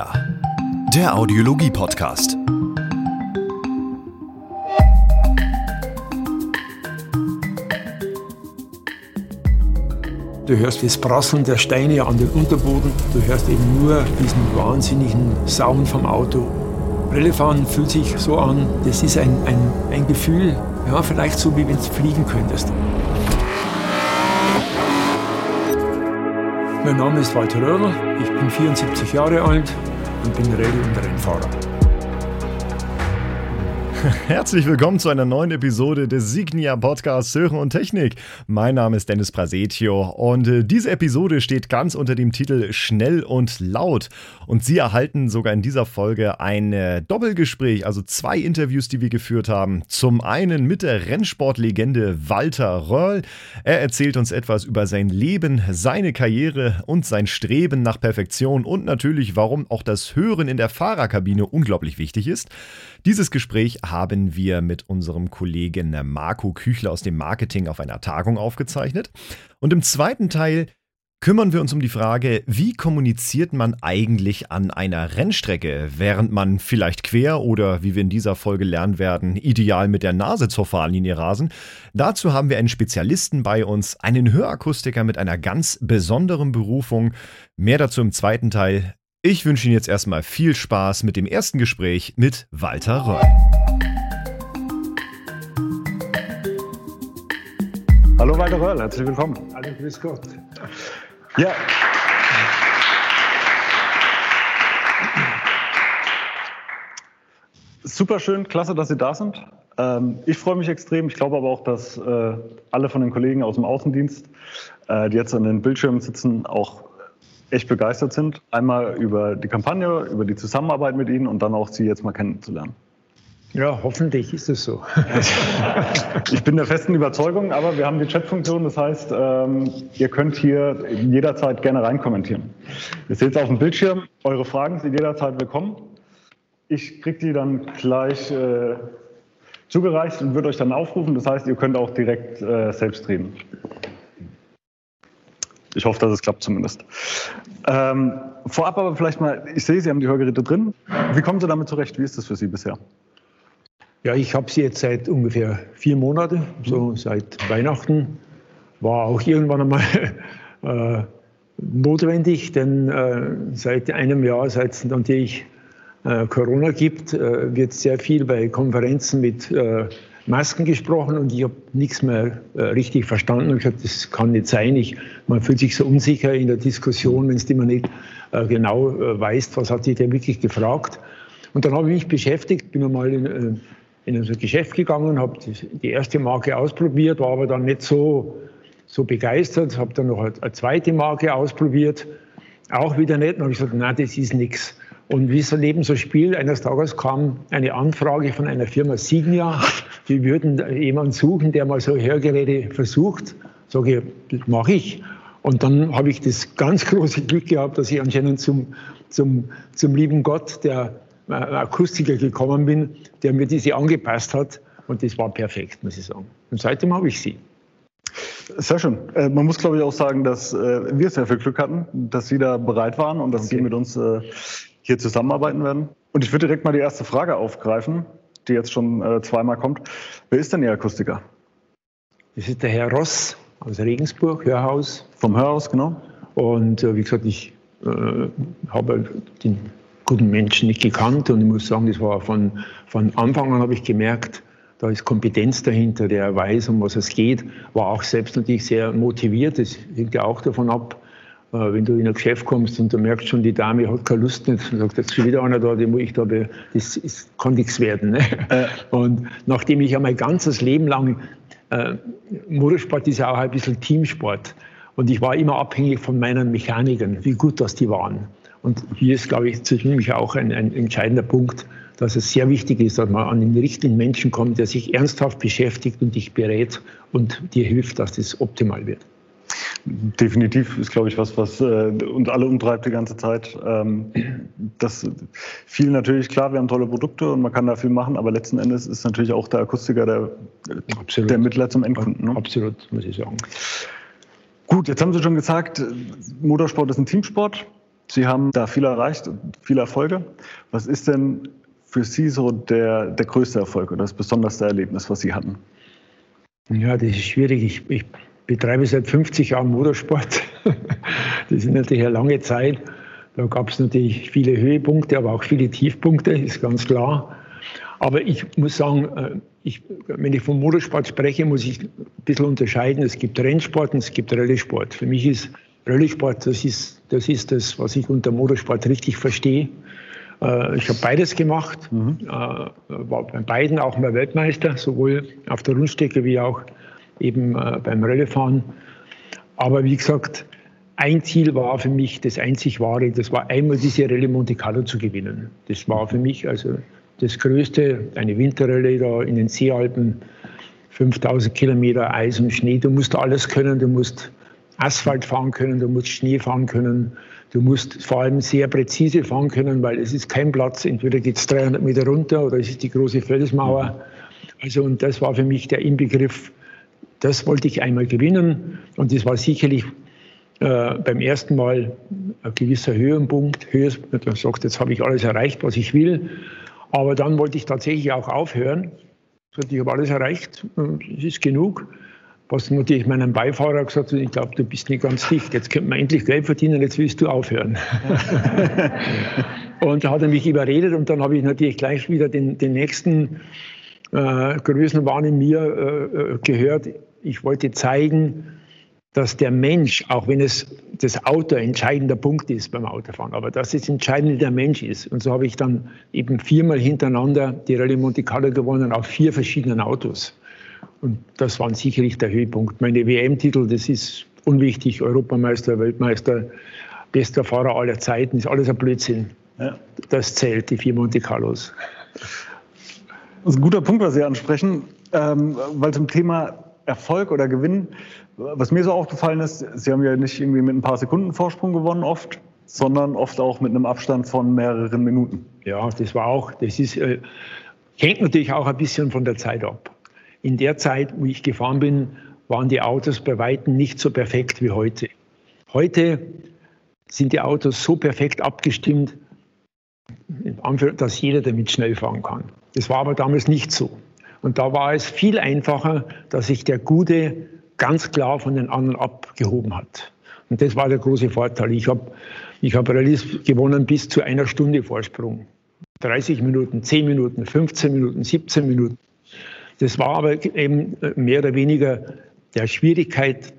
Signia, der Audiologie-Podcast. Du hörst das Prasseln der Steine an den Unterboden. Du hörst eben nur diesen wahnsinnigen Sound vom Auto. Rallyfahren fühlt sich so an, das ist ein, ein, ein Gefühl, ja, vielleicht so wie wenn du fliegen könntest. Mein Name ist Walter Röhrl, ich bin 74 Jahre alt und bin Rallye- und Rennfahrer. Herzlich willkommen zu einer neuen Episode des Signia Podcasts Hören und Technik. Mein Name ist Dennis Prasetio und äh, diese Episode steht ganz unter dem Titel Schnell und laut. Und Sie erhalten sogar in dieser Folge ein äh, Doppelgespräch, also zwei Interviews, die wir geführt haben. Zum einen mit der Rennsportlegende Walter Röhrl. Er erzählt uns etwas über sein Leben, seine Karriere und sein Streben nach Perfektion und natürlich, warum auch das Hören in der Fahrerkabine unglaublich wichtig ist. Dieses Gespräch haben wir mit unserem Kollegen Marco Küchler aus dem Marketing auf einer Tagung aufgezeichnet. Und im zweiten Teil kümmern wir uns um die Frage, wie kommuniziert man eigentlich an einer Rennstrecke, während man vielleicht quer oder, wie wir in dieser Folge lernen werden, ideal mit der Nase zur Fahrlinie rasen. Dazu haben wir einen Spezialisten bei uns, einen Hörakustiker mit einer ganz besonderen Berufung. Mehr dazu im zweiten Teil. Ich wünsche Ihnen jetzt erstmal viel Spaß mit dem ersten Gespräch mit Walter Röll. Hallo Walter Röll, herzlich willkommen. Hallo, grüß Gott. Ja. Super schön, klasse, dass Sie da sind. Ähm, ich freue mich extrem. Ich glaube aber auch, dass äh, alle von den Kollegen aus dem Außendienst, äh, die jetzt an den Bildschirmen sitzen, auch echt begeistert sind. Einmal über die Kampagne, über die Zusammenarbeit mit Ihnen und dann auch Sie jetzt mal kennenzulernen. Ja, hoffentlich ist es so. Ich bin der festen Überzeugung, aber wir haben die Chatfunktion, das heißt, ähm, ihr könnt hier jederzeit gerne reinkommentieren. Ihr seht es auf dem Bildschirm, eure Fragen sind jederzeit willkommen. Ich kriege die dann gleich äh, zugereicht und würde euch dann aufrufen, das heißt, ihr könnt auch direkt äh, selbst reden. Ich hoffe, dass es klappt zumindest. Ähm, vorab aber vielleicht mal, ich sehe, Sie haben die Hörgeräte drin. Wie kommen Sie damit zurecht? Wie ist das für Sie bisher? Ja, ich habe sie jetzt seit ungefähr vier Monaten, so seit Weihnachten. War auch irgendwann einmal äh, notwendig, denn äh, seit einem Jahr, seit es natürlich äh, Corona gibt, äh, wird sehr viel bei Konferenzen mit äh, Masken gesprochen und ich habe nichts mehr äh, richtig verstanden. Ich habe das kann nicht sein. Ich, man fühlt sich so unsicher in der Diskussion, wenn es immer nicht genau weiß, was hat sich der wirklich gefragt. Und dann habe ich mich beschäftigt, bin einmal in, in unser Geschäft gegangen, habe die erste Marke ausprobiert, war aber dann nicht so, so begeistert, habe dann noch eine zweite Marke ausprobiert, auch wieder nicht. Dann habe gesagt, nein, das ist nichts. Und wie es daneben so spielt, eines Tages kam eine Anfrage von einer Firma Signia, die würden jemanden suchen, der mal so Hörgeräte versucht. Sage ich, das mache ich. Und dann habe ich das ganz große Glück gehabt, dass ich anscheinend zum, zum, zum lieben Gott, der Akustiker gekommen bin, der mir diese angepasst hat. Und das war perfekt, muss ich sagen. Und seitdem habe ich sie. Sehr schön. Äh, man muss, glaube ich, auch sagen, dass äh, wir sehr viel Glück hatten, dass Sie da bereit waren und dass okay. Sie mit uns hier zusammenarbeiten werden. Und ich würde direkt mal die erste Frage aufgreifen, die jetzt schon zweimal kommt. Wer ist denn Ihr Akustiker? Das ist der Herr Ross aus Regensburg, Hörhaus. Vom Hörhaus, genau. Und wie gesagt, ich äh, habe den guten Menschen nicht gekannt und ich muss sagen, das war von, von Anfang an habe ich gemerkt, da ist Kompetenz dahinter, der weiß, um was es geht, war auch selbst natürlich sehr motiviert. Das hängt ja auch davon ab, äh, wenn du in ein Geschäft kommst und du merkst schon, die Dame hat keine Lust nicht, und sagt, jetzt ist wieder einer da, den muss ich da, das ist, kann nichts werden. Ne? Äh. Und nachdem ich ja mein ganzes Leben lang, äh, Motorsport ist ja auch ein bisschen Teamsport, und ich war immer abhängig von meinen Mechanikern, wie gut das die waren. Und hier ist, glaube ich, für mich auch ein, ein entscheidender Punkt, dass es sehr wichtig ist, dass man an den richtigen Menschen kommt, der sich ernsthaft beschäftigt und dich berät und dir hilft, dass das optimal wird. Definitiv ist, glaube ich, was, was äh, uns alle umtreibt die ganze Zeit. Ähm, das viel natürlich, klar, wir haben tolle Produkte und man kann da viel machen, aber letzten Endes ist natürlich auch der Akustiker der, der Mittler zum Endkunden. Ne? Absolut, muss ich sagen. Gut, jetzt haben Sie schon gesagt, Motorsport ist ein Teamsport. Sie haben da viel erreicht, viele Erfolge. Was ist denn für Sie so der, der größte Erfolg oder das besonderste Erlebnis, was Sie hatten? Ja, das ist schwierig. Ich, ich betreibe seit 50 Jahren Motorsport. das ist natürlich eine lange Zeit. Da gab es natürlich viele Höhepunkte, aber auch viele Tiefpunkte, ist ganz klar. Aber ich muss sagen, äh, ich, wenn ich vom Motorsport spreche, muss ich ein bisschen unterscheiden. Es gibt Rennsport und es gibt Rallye-Sport. Für mich ist Rallye-Sport, das ist, das ist das, was ich unter Motorsport richtig verstehe. Äh, ich habe beides gemacht, mhm. Äh, war bei beiden auch mal Weltmeister, sowohl auf der Rundstrecke wie auch eben beim Rallyefahren. Aber wie gesagt, ein Ziel war für mich das einzig wahre, das war einmal diese Rallye Monte Carlo zu gewinnen. Das war für mich also das Größte, eine Winterrallye da in den Seealpen, 5000 Kilometer Eis und Schnee. Du musst alles können, du musst Asphalt fahren können, du musst Schnee fahren können, du musst vor allem sehr präzise fahren können, weil es ist kein Platz, entweder geht es 300 Meter runter oder es ist die große Felsmauer. Also und das war für mich der Inbegriff, das wollte ich einmal gewinnen und das war sicherlich äh, beim ersten Mal ein gewisser Höhenpunkt. Höhe, man sagt, jetzt habe ich alles erreicht, was ich will. Aber dann wollte ich tatsächlich auch aufhören. Ich habe alles erreicht, es ist genug. Was natürlich meinem Beifahrer gesagt hat, ich glaube, du bist nicht ganz dicht. Jetzt könnte man endlich Geld verdienen, jetzt willst du aufhören. und da hat er mich überredet und dann habe ich natürlich gleich wieder den, den nächsten äh, Größenwahn in mir äh, gehört. Ich wollte zeigen, dass der Mensch, auch wenn es das Auto ein entscheidender Punkt ist beim Autofahren, aber dass es entscheidend der Mensch ist. Und so habe ich dann eben viermal hintereinander die Rallye Monte Carlo gewonnen auf vier verschiedenen Autos. Und das war sicherlich der Höhepunkt. Meine WM-Titel, das ist unwichtig, Europameister, Weltmeister, bester Fahrer aller Zeiten, ist alles ein Blödsinn. Ja. Das zählt, die vier Monte Carlos. Das ist ein guter Punkt, was Sie ansprechen, ähm, weil zum Thema Erfolg oder Gewinn was mir so aufgefallen ist, Sie haben ja nicht irgendwie mit ein paar Sekunden Vorsprung gewonnen oft, sondern oft auch mit einem Abstand von mehreren Minuten. Ja, das war auch, das ist, äh, hängt natürlich auch ein bisschen von der Zeit ab. In der Zeit, wo ich gefahren bin, waren die Autos bei Weitem nicht so perfekt wie heute. Heute sind die Autos so perfekt abgestimmt, dass jeder damit schnell fahren kann. Das war aber damals nicht so. Und da war es viel einfacher, dass sich der gute ganz klar von den anderen abgehoben hat. Und das war der große Vorteil. Ich habe ich hab Rallyes gewonnen bis zu einer Stunde Vorsprung. 30 Minuten, 10 Minuten, 15 Minuten, 17 Minuten. Das war aber eben mehr oder weniger der Schwierigkeit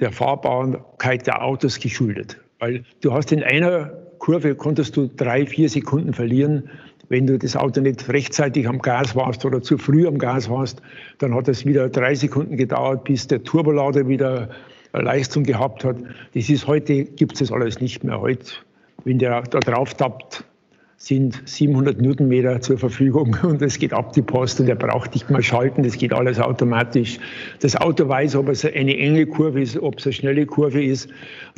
der Fahrbarkeit der Autos geschuldet. Weil du hast in einer Kurve konntest du drei, vier Sekunden verlieren wenn du das Auto nicht rechtzeitig am Gas warst oder zu früh am Gas warst, dann hat es wieder drei Sekunden gedauert, bis der Turbolader wieder Leistung gehabt hat. Das ist heute, gibt es das alles nicht mehr. Heute, wenn der da drauf tappt, sind 700 Newtonmeter zur Verfügung und es geht ab die Post und er braucht nicht mal schalten, das geht alles automatisch. Das Auto weiß, ob es eine enge Kurve ist, ob es eine schnelle Kurve ist.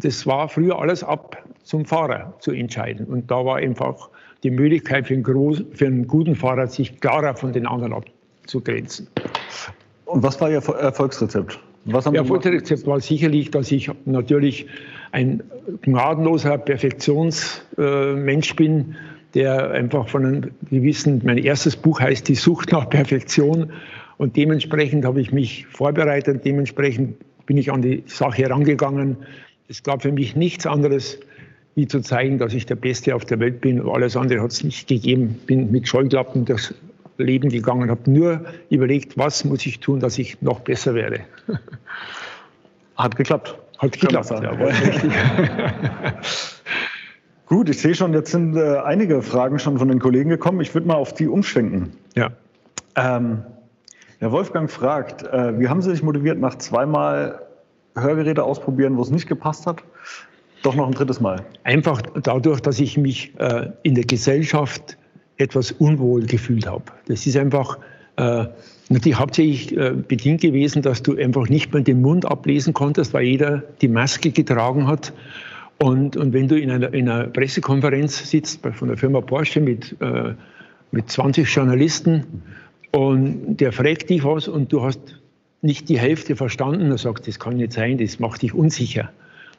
Das war früher alles ab zum Fahrer zu entscheiden und da war einfach die Möglichkeit für einen, groß, für einen guten Fahrer, sich klarer von den anderen abzugrenzen. Und was war Ihr Erfolgsrezept? Was haben Ihr Erfolgsrezept war sicherlich, dass ich natürlich ein gnadenloser Perfektionsmensch bin, der einfach von einem gewissen, mein erstes Buch heißt Die Sucht nach Perfektion und dementsprechend habe ich mich vorbereitet, dementsprechend bin ich an die Sache herangegangen. Es gab für mich nichts anderes, wie zu zeigen, dass ich der Beste auf der Welt bin. Alles andere hat es nicht gegeben. Bin mit Scheuklappen durchs Leben gegangen, habe nur überlegt, was muss ich tun, dass ich noch besser wäre. Hat geklappt. Hat geklappt, ja, Gut, ich sehe schon, jetzt sind äh, einige Fragen schon von den Kollegen gekommen. Ich würde mal auf die umschwenken. Ja. Ähm, Herr Wolfgang fragt, äh, wie haben Sie sich motiviert, nach zweimal Hörgeräte ausprobieren, wo es nicht gepasst hat, doch noch ein drittes Mal? Einfach dadurch, dass ich mich äh, in der Gesellschaft etwas unwohl gefühlt habe. Das ist einfach äh, natürlich hauptsächlich äh, bedingt gewesen, dass du einfach nicht mehr den Mund ablesen konntest, weil jeder die Maske getragen hat. Und, und wenn du in einer, in einer Pressekonferenz sitzt von der Firma Porsche mit, äh, mit 20 Journalisten und der fragt dich was und du hast nicht die Hälfte verstanden, dann sagst das kann nicht sein, das macht dich unsicher.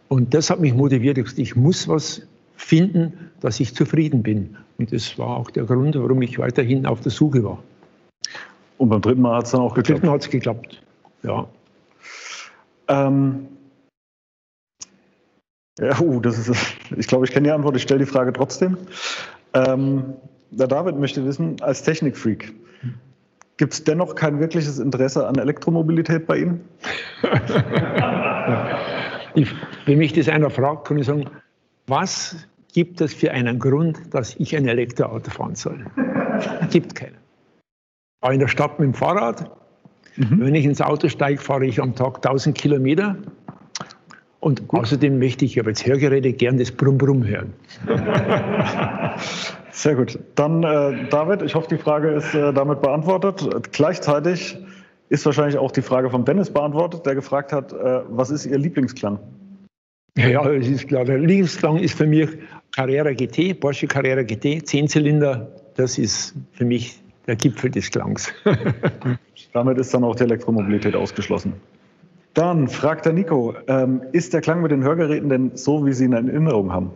Und das hat mich motiviert. Ich muss was finden, dass ich zufrieden bin. Und das war auch der Grund, warum ich weiterhin auf der Suche war. Und beim dritten Mal hat es dann auch geklappt? Beim dritten Mal hat es geklappt, ja. Ähm, ja, uh, das ist, ich glaube, ich kenne die Antwort, ich stelle die Frage trotzdem. Ähm, der David möchte wissen, als Technikfreak, gibt es dennoch kein wirkliches Interesse an Elektromobilität bei Ihnen? ich, wenn mich das einer fragt, kann ich sagen, was gibt es für einen Grund, dass ich ein Elektroauto fahren soll? gibt keinen. Ich in der Stadt mit dem Fahrrad. Mhm. Wenn ich ins Auto steige, fahre ich am Tag 1000 Kilometer. Und Gut. außerdem möchte ich aber jetzt Hörgeräte gern das Brumm-Brumm hören. Sehr gut. Dann, äh, David, ich hoffe, die Frage ist äh, damit beantwortet. Gleichzeitig ist wahrscheinlich auch die Frage von Dennis beantwortet, der gefragt hat, äh, was ist Ihr Lieblingsklang? Ja, es ist klar. Der Lieblingsklang ist für mich Carrera GT, Porsche Carrera GT, 10 Zylinder. Das ist für mich der Gipfel des Klangs. Damit ist dann auch die Elektromobilität ausgeschlossen. Dann fragt der Nico, ähm, ist der Klang mit den Hörgeräten denn so, wie Sie ihn in Erinnerung haben?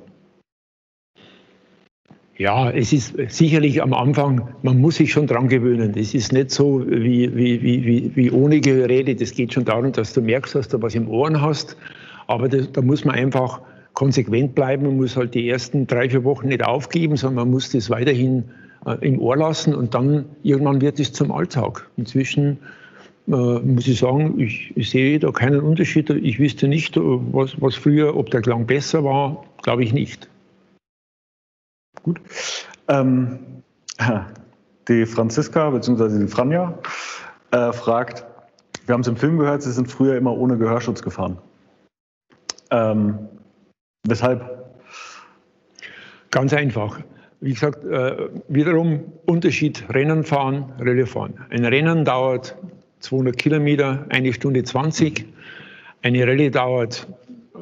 Ja, es ist sicherlich am Anfang, man muss sich schon dran gewöhnen. Es ist nicht so wie, wie, wie, wie ohne Geräte. Das geht schon darum, dass du merkst, dass du was im Ohren hast. Aber das, da muss man einfach konsequent bleiben. Man muss halt die ersten drei, vier Wochen nicht aufgeben, sondern man muss das weiterhin äh, im Ohr lassen und dann irgendwann wird es zum Alltag. Inzwischen muss ich sagen, ich, sehe da keinen Unterschied. Ich wüsste nicht, was, was früher, ob der Klang besser war, glaube ich nicht. Gut. Ähm, die Franziska bzw. die Franja äh, fragt, wir haben es im Film gehört, Sie sind früher immer ohne Gehörschutz gefahren. Ähm, weshalb? Ganz einfach. Wie gesagt, äh, wiederum Unterschied Rennen fahren, Rallye fahren. Ein Rennen dauert 200 Kilometer, eine Stunde 20. Eine Rallye dauert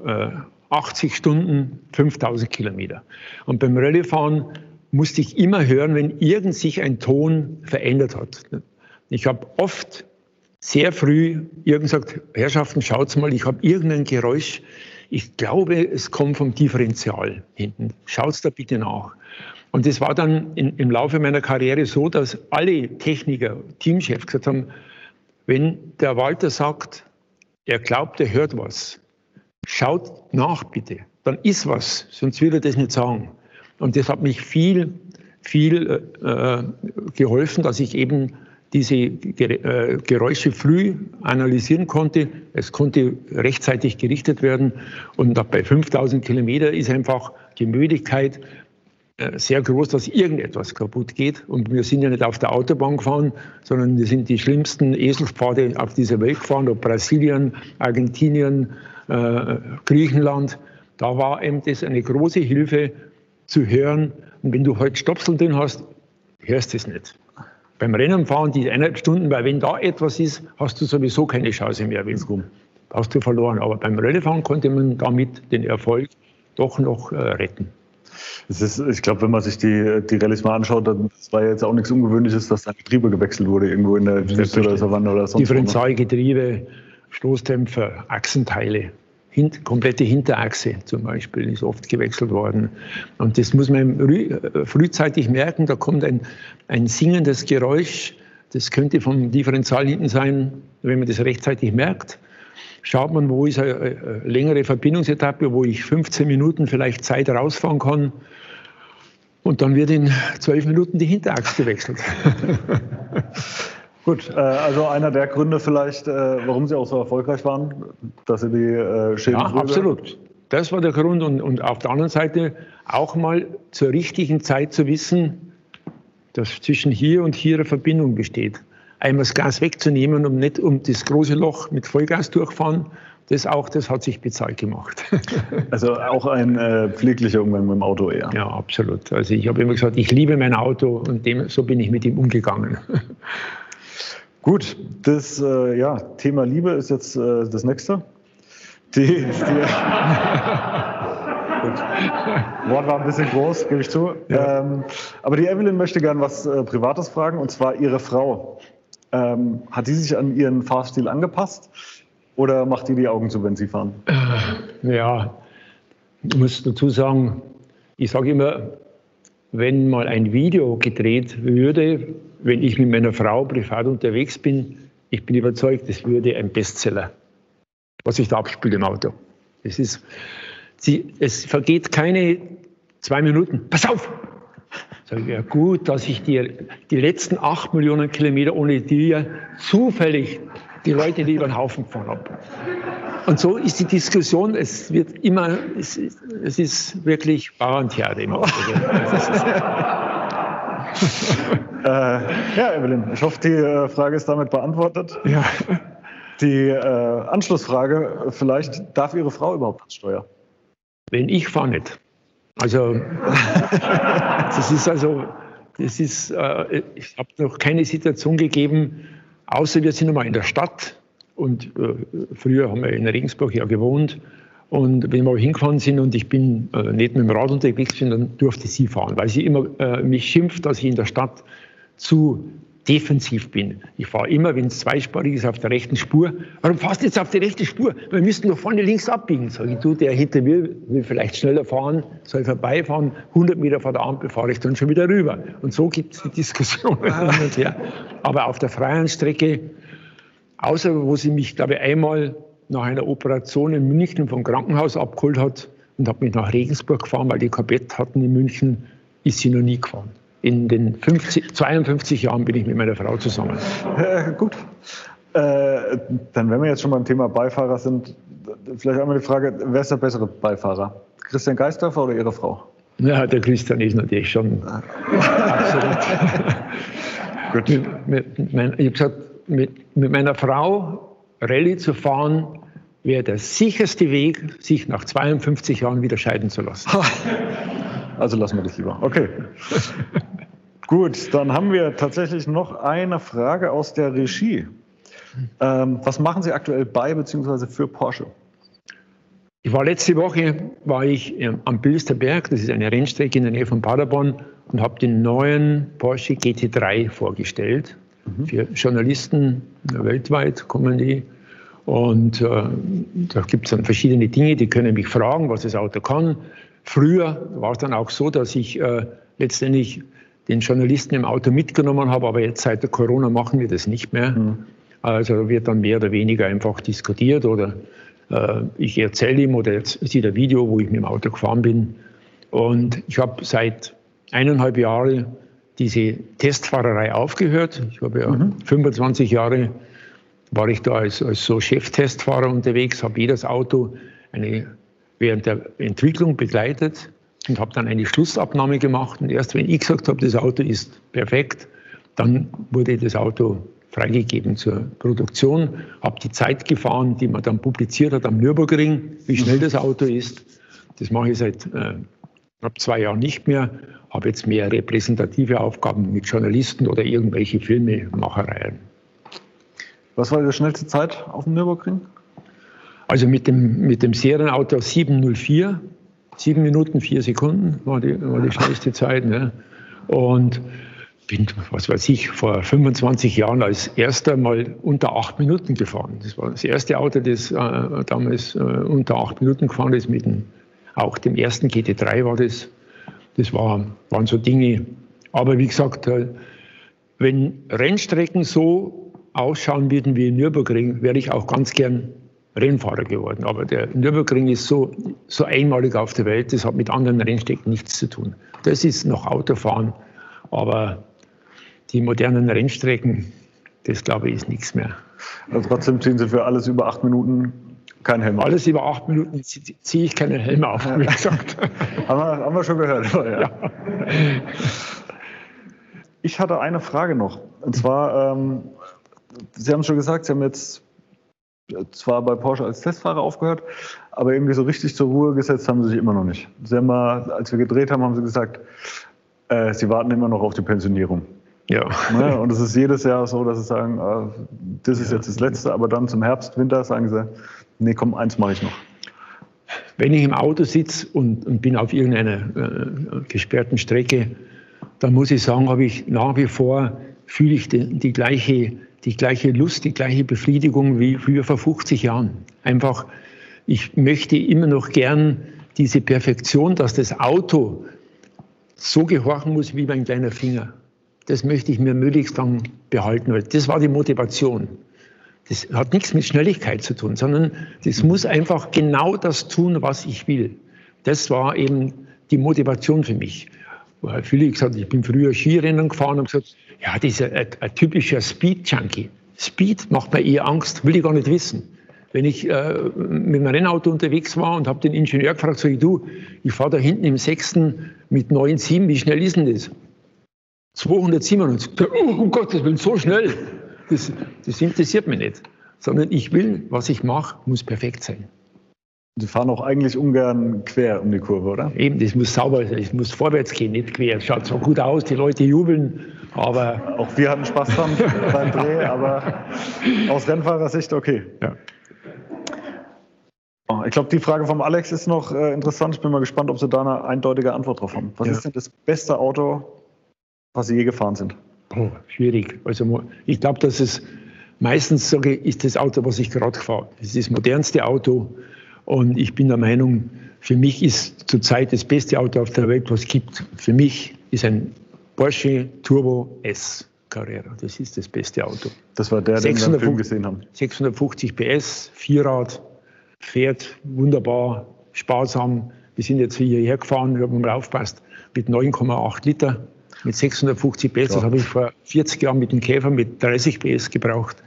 äh, 80 Stunden, 5000 Kilometer. Und beim Rallyefahren musste ich immer hören, wenn irgend sich ein Ton verändert hat. Ich habe oft sehr früh irgend gesagt, Herrschaften, schaut mal, ich habe irgendein Geräusch. Ich glaube, es kommt vom Differential hinten. Schaut da bitte nach. Und das war dann in, im Laufe meiner Karriere so, dass alle Techniker, Teamchefs gesagt haben, wenn der Walter sagt, er glaubt, er hört was, schaut nach bitte, dann ist was, sonst will er das nicht sagen. Und das hat mich viel, viel äh, geholfen, dass ich eben diese äh, Geräusche früh analysieren konnte. Es konnte rechtzeitig gerichtet werden. Und bei 5000 Kilometer ist einfach die äh, sehr groß, dass irgendetwas kaputt geht. Und wir sind ja nicht auf der Autobahn gefahren, sondern wir sind die schlimmsten Eselspfade auf dieser Welt gefahren, ob Brasilien, Argentinien, äh, Griechenland. Da war eben das eine große Hilfe zu hören. Und wenn du heute halt Stopseln drin hast, hörst du es nicht. Beim Rennen fahren die eineinhalb Stunden, weil wenn da etwas ist, hast du sowieso keine Chance mehr, wenn es kommt. Hast du verloren. Aber beim Rallyefahren konnte man damit den Erfolg doch noch äh, retten. Ist, ich glaube, wenn man sich die, die Rallyes mal anschaut, dann das war jetzt auch nichts Ungewöhnliches, dass da Getriebe gewechselt wurde, irgendwo in der Steppe oder Savanne oder sonst Differentialgetriebe, Stoßdämpfer, Achsenteile. Hint, komplette Hinterachse zum Beispiel ist oft gewechselt worden. Und das muss man äh, frühzeitig merken. Da kommt ein, ein singendes Geräusch. Das könnte vom Differential hinten sein, wenn man das rechtzeitig merkt. Schaut man, wo ist eine, eine längere Verbindungsetappe, wo ich 15 Minuten vielleicht Zeit rausfahren kann. Und dann wird in zwölf Minuten die Hinterachse gewechselt. Gut, äh, also einer der Gründe vielleicht, äh, warum Sie auch so erfolgreich waren, dass Sie die äh, Schäden Ja, absolut. Das war der Grund. Und, und auf der anderen Seite auch mal zur richtigen Zeit zu wissen, dass zwischen hier und hier eine Verbindung besteht. Einmal das Gas wegzunehmen, um nicht um das große Loch mit Vollgas durchfahren, das auch, das hat sich bezahlt gemacht. Also auch ein äh, pfleglicher Umgang mit dem Auto eher. Ja, absolut. Also ich habe immer gesagt, ich liebe mein Auto und dem, so bin ich mit ihm umgegangen. Gut, das äh, ja, Thema Liebe ist jetzt äh, das nächste. Die, die Wort war ein bisschen groß, gebe ich zu. Ja. Ähm, aber die Evelyn möchte gern was äh, Privates fragen, und zwar ihre Frau. Ähm, hat sie sich an ihren Fahrstil angepasst oder macht die die Augen zu, wenn sie fahren? Äh, ja, ich muss dazu sagen, Ich sage immer, wenn mal ein Video gedreht würde, wenn ich mit meiner Frau privat unterwegs bin, ich bin überzeugt, es würde ein Bestseller, was sich da abspielt im Auto. Es, ist, sie, es vergeht keine zwei Minuten. Pass auf! Sag ich, ja gut, dass ich dir die letzten acht Millionen Kilometer ohne dir zufällig die Leute die über den Haufen gefahren habe. Und so ist die Diskussion, es wird immer, es, ist, es ist wirklich Bauerntheater im Auto. äh, ja, Evelyn, ich hoffe, die äh, Frage ist damit beantwortet. Ja. Die äh, Anschlussfrage, vielleicht darf Ihre Frau überhaupt ans Steuer? Wenn ich fahre nicht. Also, das ist also, das ist, äh, ich habe noch keine Situation gegeben, außer wir sind einmal in der Stadt und äh, früher haben wir in Regensburg ja gewohnt. Und wenn wir hingefahren sind und ich bin äh, nicht mit dem Rad unterwegs bin, dann durfte sie fahren, weil sie immer äh, mich schimpft, dass ich in der Stadt zu defensiv bin. Ich fahre immer, wenn es zweispurig ist, auf der rechten Spur. Warum fährst du jetzt auf die rechte Spur? Wir müssten doch vorne links abbiegen. Sag ich, du, der hinter mir will vielleicht schneller fahren, soll vorbeifahren, 100 Meter vor der Ampel fahre ich dann schon wieder rüber. Und so gibt es die Diskussion her. Aber auf der freien Strecke, außer wo sie mich, glaube ich, einmal nach einer Operation in München vom Krankenhaus abgeholt hat und hat mich nach Regensburg gefahren, weil die Kabett hatten in München, ist sie noch nie gefahren in den 50, 52 Jahren bin ich mit meiner Frau zusammen. Äh, gut. Äh, dann, wenn wir jetzt schon beim Thema Beifahrer sind, vielleicht einmal die Frage, wer ist der bessere Beifahrer? Christian Geisdorfer oder Ihre Frau? Ja, der Christian ist natürlich schon absolut. Gut. Mit, mit, mein, ich habe gesagt, mit, mit meiner Frau Rallye zu fahren, wäre der sicherste Weg, sich nach 52 Jahren wieder scheiden zu lassen. Also lassen wir das lieber. Okay. Gut, dann haben wir tatsächlich noch eine Frage aus der Regie. Ähm, was machen Sie aktuell bei bzw. für Porsche? Ich war letzte Woche war ich am Bilsterberg, das ist eine Rennstrecke in der Nähe von Paderborn, und habe den neuen Porsche GT3 vorgestellt. Mhm. Für Journalisten weltweit kommen die. Und äh, da gibt es dann verschiedene Dinge, die können mich fragen, was das Auto kann. Früher war es dann auch so, dass ich äh, letztendlich den Journalisten im Auto mitgenommen habe, aber jetzt seit der Corona machen wir das nicht mehr. Mhm. Also wird dann mehr oder weniger einfach diskutiert oder äh, ich erzähle ihm oder jetzt sieht ein Video, wo ich mit dem Auto gefahren bin. Und ich habe seit eineinhalb Jahren diese Testfahrerei aufgehört. Ich habe ja mhm. 25 Jahre war ich da als, als so Cheftestfahrer unterwegs, habe jedes Auto eine, während der Entwicklung begleitet und habe dann eine Schlussabnahme gemacht. Und erst wenn ich gesagt habe, das Auto ist perfekt, dann wurde das Auto freigegeben zur Produktion, habe die Zeit gefahren, die man dann publiziert hat am Nürburgring, wie schnell das Auto ist. Das mache ich seit äh, knapp zwei Jahren nicht mehr, habe jetzt mehr repräsentative Aufgaben mit Journalisten oder irgendwelche Filmemachereien. Was war Ihre schnellste Zeit auf dem Nürburgring? Also mit dem, mit dem Serienauto 704 Sieben Minuten, vier Sekunden war die, war die schnellste Zeit. Ne? Und bin, was weiß ich, vor 25 Jahren als erster mal unter acht Minuten gefahren. Das war das erste Auto, das äh, damals äh, unter acht Minuten gefahren ist, mit dem, auch dem ersten GT3 war das. Das war, waren so Dinge. Aber wie gesagt, äh, wenn Rennstrecken so ausschauen würden wie in Nürburgring, wäre ich auch ganz gern Rennfahrer geworden. Aber der Nürburgring ist so, so einmalig auf der Welt, das hat mit anderen Rennstrecken nichts zu tun. Das ist noch Autofahren, aber die modernen Rennstrecken, das glaube ich, ist nichts mehr. Also trotzdem ziehen Sie für alles über acht Minuten keinen Helm auf? Alles über acht Minuten ziehe ich keinen Helm auf, wie gesagt. haben, wir, haben wir schon gehört. Ja. Ja. Ich hatte eine Frage noch. Und zwar, ähm, Sie haben schon gesagt, Sie haben jetzt zwar bei Porsche als Testfahrer aufgehört, aber irgendwie so richtig zur Ruhe gesetzt haben sie sich immer noch nicht. Sie haben mal, als wir gedreht haben, haben sie gesagt, äh, sie warten immer noch auf die Pensionierung. Ja. Ne? Und es ist jedes Jahr so, dass sie sagen, äh, das ist ja. jetzt das Letzte, aber dann zum Herbst, Winter sagen sie, nee, komm, eins mache ich noch. Wenn ich im Auto sitze und, und, bin auf irgendeiner äh, gesperrten Strecke, dann muss ich sagen, habe ich nach wie vor, fühle ich die, die gleiche die gleiche Lust, die gleiche Befriedigung wie früher vor 50 Jahren. Einfach, ich möchte immer noch gern diese Perfektion, dass das Auto so gehorchen muss wie mein kleiner Finger. Das möchte ich mir möglichst lang behalten. Weil das war die Motivation. Das hat nichts mit Schnelligkeit zu tun, sondern das muss einfach genau das tun, was ich will. Das war eben die Motivation für mich. Viele gesagt, ich bin früher Skirennen gefahren und gesagt, ja, das ist ein, ein typischer Speed-Junkie. Speed macht mir eher Angst, will ich gar nicht wissen. Wenn ich äh, mit einem Rennauto unterwegs war und habe den Ingenieur gefragt, sag ich, du, ich fahre da hinten im sechsten mit 9,7, wie schnell ist denn das? 297. Oh, um Gottes Willen, so schnell. Das, das interessiert mich nicht. Sondern ich will, was ich mache, muss perfekt sein. Sie fahren auch eigentlich ungern quer um die Kurve, oder? Eben, das muss sauber sein, es muss vorwärts gehen, nicht quer. Es schaut zwar gut aus, die Leute jubeln, aber. Auch wir hatten Spaß dran beim Dreh, aber aus Rennfahrersicht okay. Ja. Oh, ich glaube, die Frage vom Alex ist noch äh, interessant. Ich bin mal gespannt, ob Sie da eine eindeutige Antwort drauf haben. Was ja. ist denn das beste Auto, was Sie je gefahren sind? Oh, schwierig. Also ich glaube, dass es meistens sage, ist das Auto, was ich gerade fahre. Das ist das modernste Auto. Und ich bin der Meinung, für mich ist zurzeit das beste Auto auf der Welt, was es gibt. Für mich ist ein Porsche Turbo S Carrera. Das ist das beste Auto. Das war der, den wir im Film gesehen haben. 650 PS, Vierrad, fährt wunderbar, sparsam. Wir sind jetzt hierher gefahren, wir haben mal aufgepasst, mit 9,8 Liter, mit 650 PS. Das habe ich vor 40 Jahren mit dem Käfer mit 30 PS gebraucht.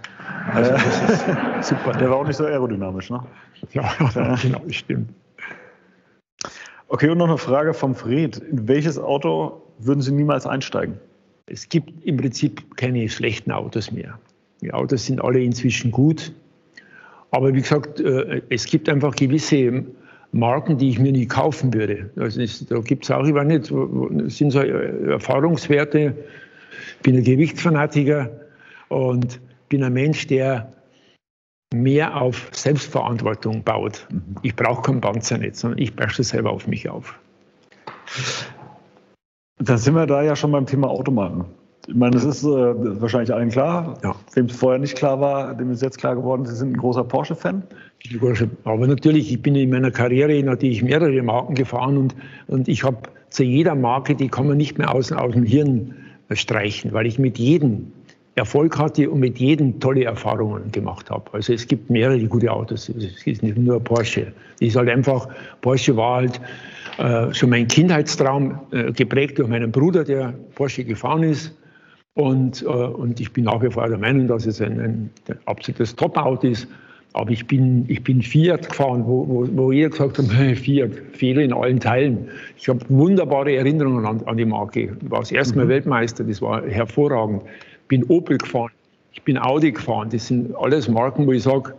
Also das ist super. Der war auch nicht so aerodynamisch, ne? Ja, genau, stimmt. Okay, und noch eine Frage vom Fred. In welches Auto würden Sie niemals einsteigen? Es gibt im Prinzip keine schlechten Autos mehr. Die Autos sind alle inzwischen gut. Aber wie gesagt, äh, es gibt einfach gewisse Marken, die ich mir nie kaufen würde. Also es, da gibt es auch, ich weiß nicht, sind so äh, Erfahrungswerte. Ich bin ein Gewichtsfanatiker und bin ein Mensch, der mehr auf Selbstverantwortung baut. Ich brauche keinen Panzer nicht, sondern ich es selber auf mich auf. Da sind wir da ja schon beim Thema Automarken. Ich meine, das ist äh, wahrscheinlich allen klar. Ja. Dem es vorher nicht klar war, dem ist jetzt klar geworden, Sie sind ein großer Porsche-Fan. Aber natürlich, ich bin in meiner Karriere natürlich mehrere Marken gefahren und, und ich habe zu jeder Marke, die kann man nicht mehr aus, aus dem Hirn streichen, weil ich mit jedem Erfolg hatte und mit jedem tolle Erfahrungen gemacht habe. Also es gibt mehrere gute Autos. Es ist nicht nur Porsche. Es ist halt einfach, Porsche war halt äh, schon mein Kindheitstraum äh, geprägt durch meinen Bruder, der Porsche gefahren ist. Und, äh, und ich bin nach wie vor der Meinung, dass es ein, ein, ein absolutes Top-Auto ist. Aber ich bin, ich bin Fiat gefahren, wo, wo, wo jeder gesagt hat, Fiat, Fehler in allen Teilen. Ich habe wunderbare Erinnerungen an, an die Marke. Ich war das erste Mal mhm. Weltmeister, das war hervorragend bin Opel gefahren, ich bin Audi gefahren. Das sind alles Marken, wo ich sage,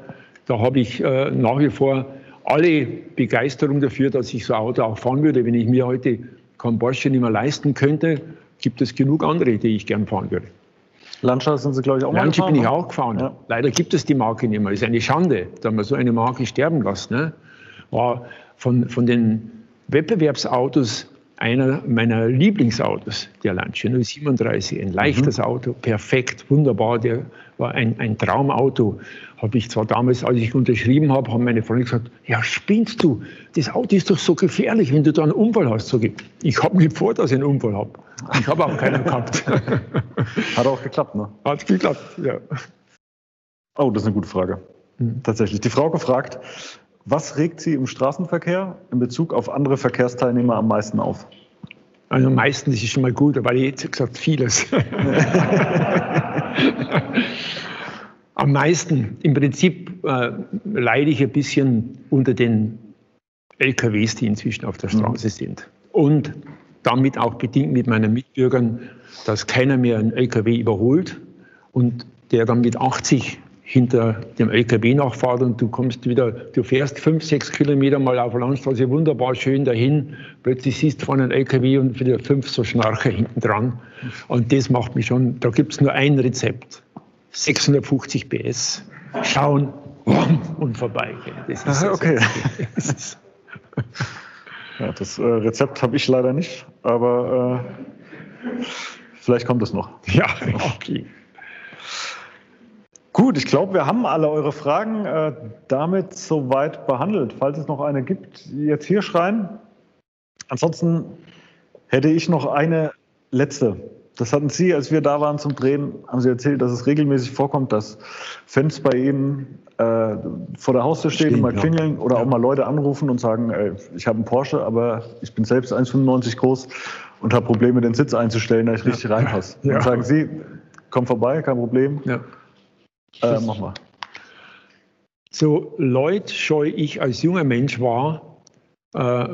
da habe ich äh, nach wie vor alle Begeisterung dafür, dass ich so ein Auto auch fahren würde. Wenn ich mir heute kein Porsche nicht mehr leisten könnte, gibt es genug andere, die ich gern fahren würde. Lancia sind Sie, glaube ich, auch mal Lancia bin ich auch gefahren. Ja. Leider gibt es die Marke nicht mehr. Ist eine Schande, dass man so eine Marke sterben lässt. Ne? War von, von den Wettbewerbsautos einer meiner Lieblingsautos, der Lancia 037, ein leichtes mhm. Auto, perfekt, wunderbar, der war ein, ein Traumauto. Habe ich zwar damals, als ich unterschrieben habe, haben meine Freunde gesagt, ja spinnst du, das Auto ist doch so gefährlich, wenn du da einen Unfall hast. Sag ich, ich habe nicht vor, dass ich einen Unfall habe. Ich habe auch keinen gehabt. Hat auch geklappt, ne? Hat geklappt, ja. Oh, das ist eine gute Frage. Mhm. Tatsächlich. Die Frau gefragt, was regt Sie im Straßenverkehr in Bezug auf andere Verkehrsteilnehmer am meisten auf? Also meistens ist es schon mal gut, aber jetzt gesagt vieles. am meisten, im Prinzip äh, leide ich ein bisschen unter den LKWs, die inzwischen auf der Straße mhm. sind. Und damit auch bedingt mit meinen Mitbürgern, dass keiner mehr einen LKW überholt und der dann mit 80 hinter dem LKW nachfahrt und du kommst wieder, du fährst fünf, sechs Kilometer mal auf der Landstraße wunderbar schön dahin, plötzlich siehst du vorne einen LKW und wieder fünf so Schnarcher hinten dran. Und das macht mich schon, da gibt es nur ein Rezept. 650 PS. Schauen und vorbei. Das ist Aha, okay. Das ja, das äh, Rezept habe ich leider nicht, aber äh, vielleicht kommt es noch. Ja, okay. Gut, ich glaube, wir haben alle eure Fragen äh, damit soweit behandelt. Falls es noch eine gibt, jetzt hier schreien. Ansonsten hätte ich noch eine letzte. Das hatten Sie, als wir da waren zum Drehen, haben Sie erzählt, dass es regelmäßig vorkommt, dass Fans bei Ihnen äh, vor der Haustür stehen, und mal klingeln oder ja. auch mal Leute anrufen und sagen, ey, ich habe einen Porsche, aber ich bin selbst 1,95 groß und habe Probleme, den Sitz einzustellen, da ich ja. richtig reinpasse. Ja. Dann sagen Sie, komm vorbei, kein Problem. Äh, mach mal. So Leute scheu ich als junger Mensch war, äh,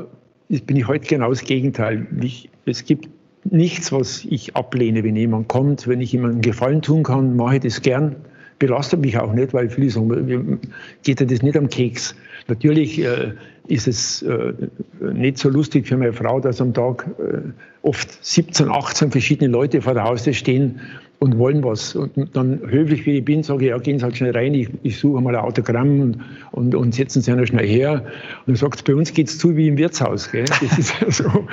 bin ich heute genau das Gegenteil. Ich, es gibt nichts, was ich ablehne, wenn jemand kommt. Wenn ich jemandem Gefallen tun kann, mache ich das gern belastet mich auch nicht, weil viele sagen, geht dir das nicht am Keks. Natürlich äh, ist es äh, nicht so lustig für meine Frau, dass am Tag äh, oft 17, 18 verschiedene Leute vor der Haustür stehen und wollen was. Und dann höflich wie ich bin, sage ich, ja, gehen Sie halt schnell rein, ich, ich suche mal ein Autogramm und, und, und setzen Sie einer schnell her. Und er sagt, bei uns geht es zu wie im Wirtshaus. Gell? Das ist ja so.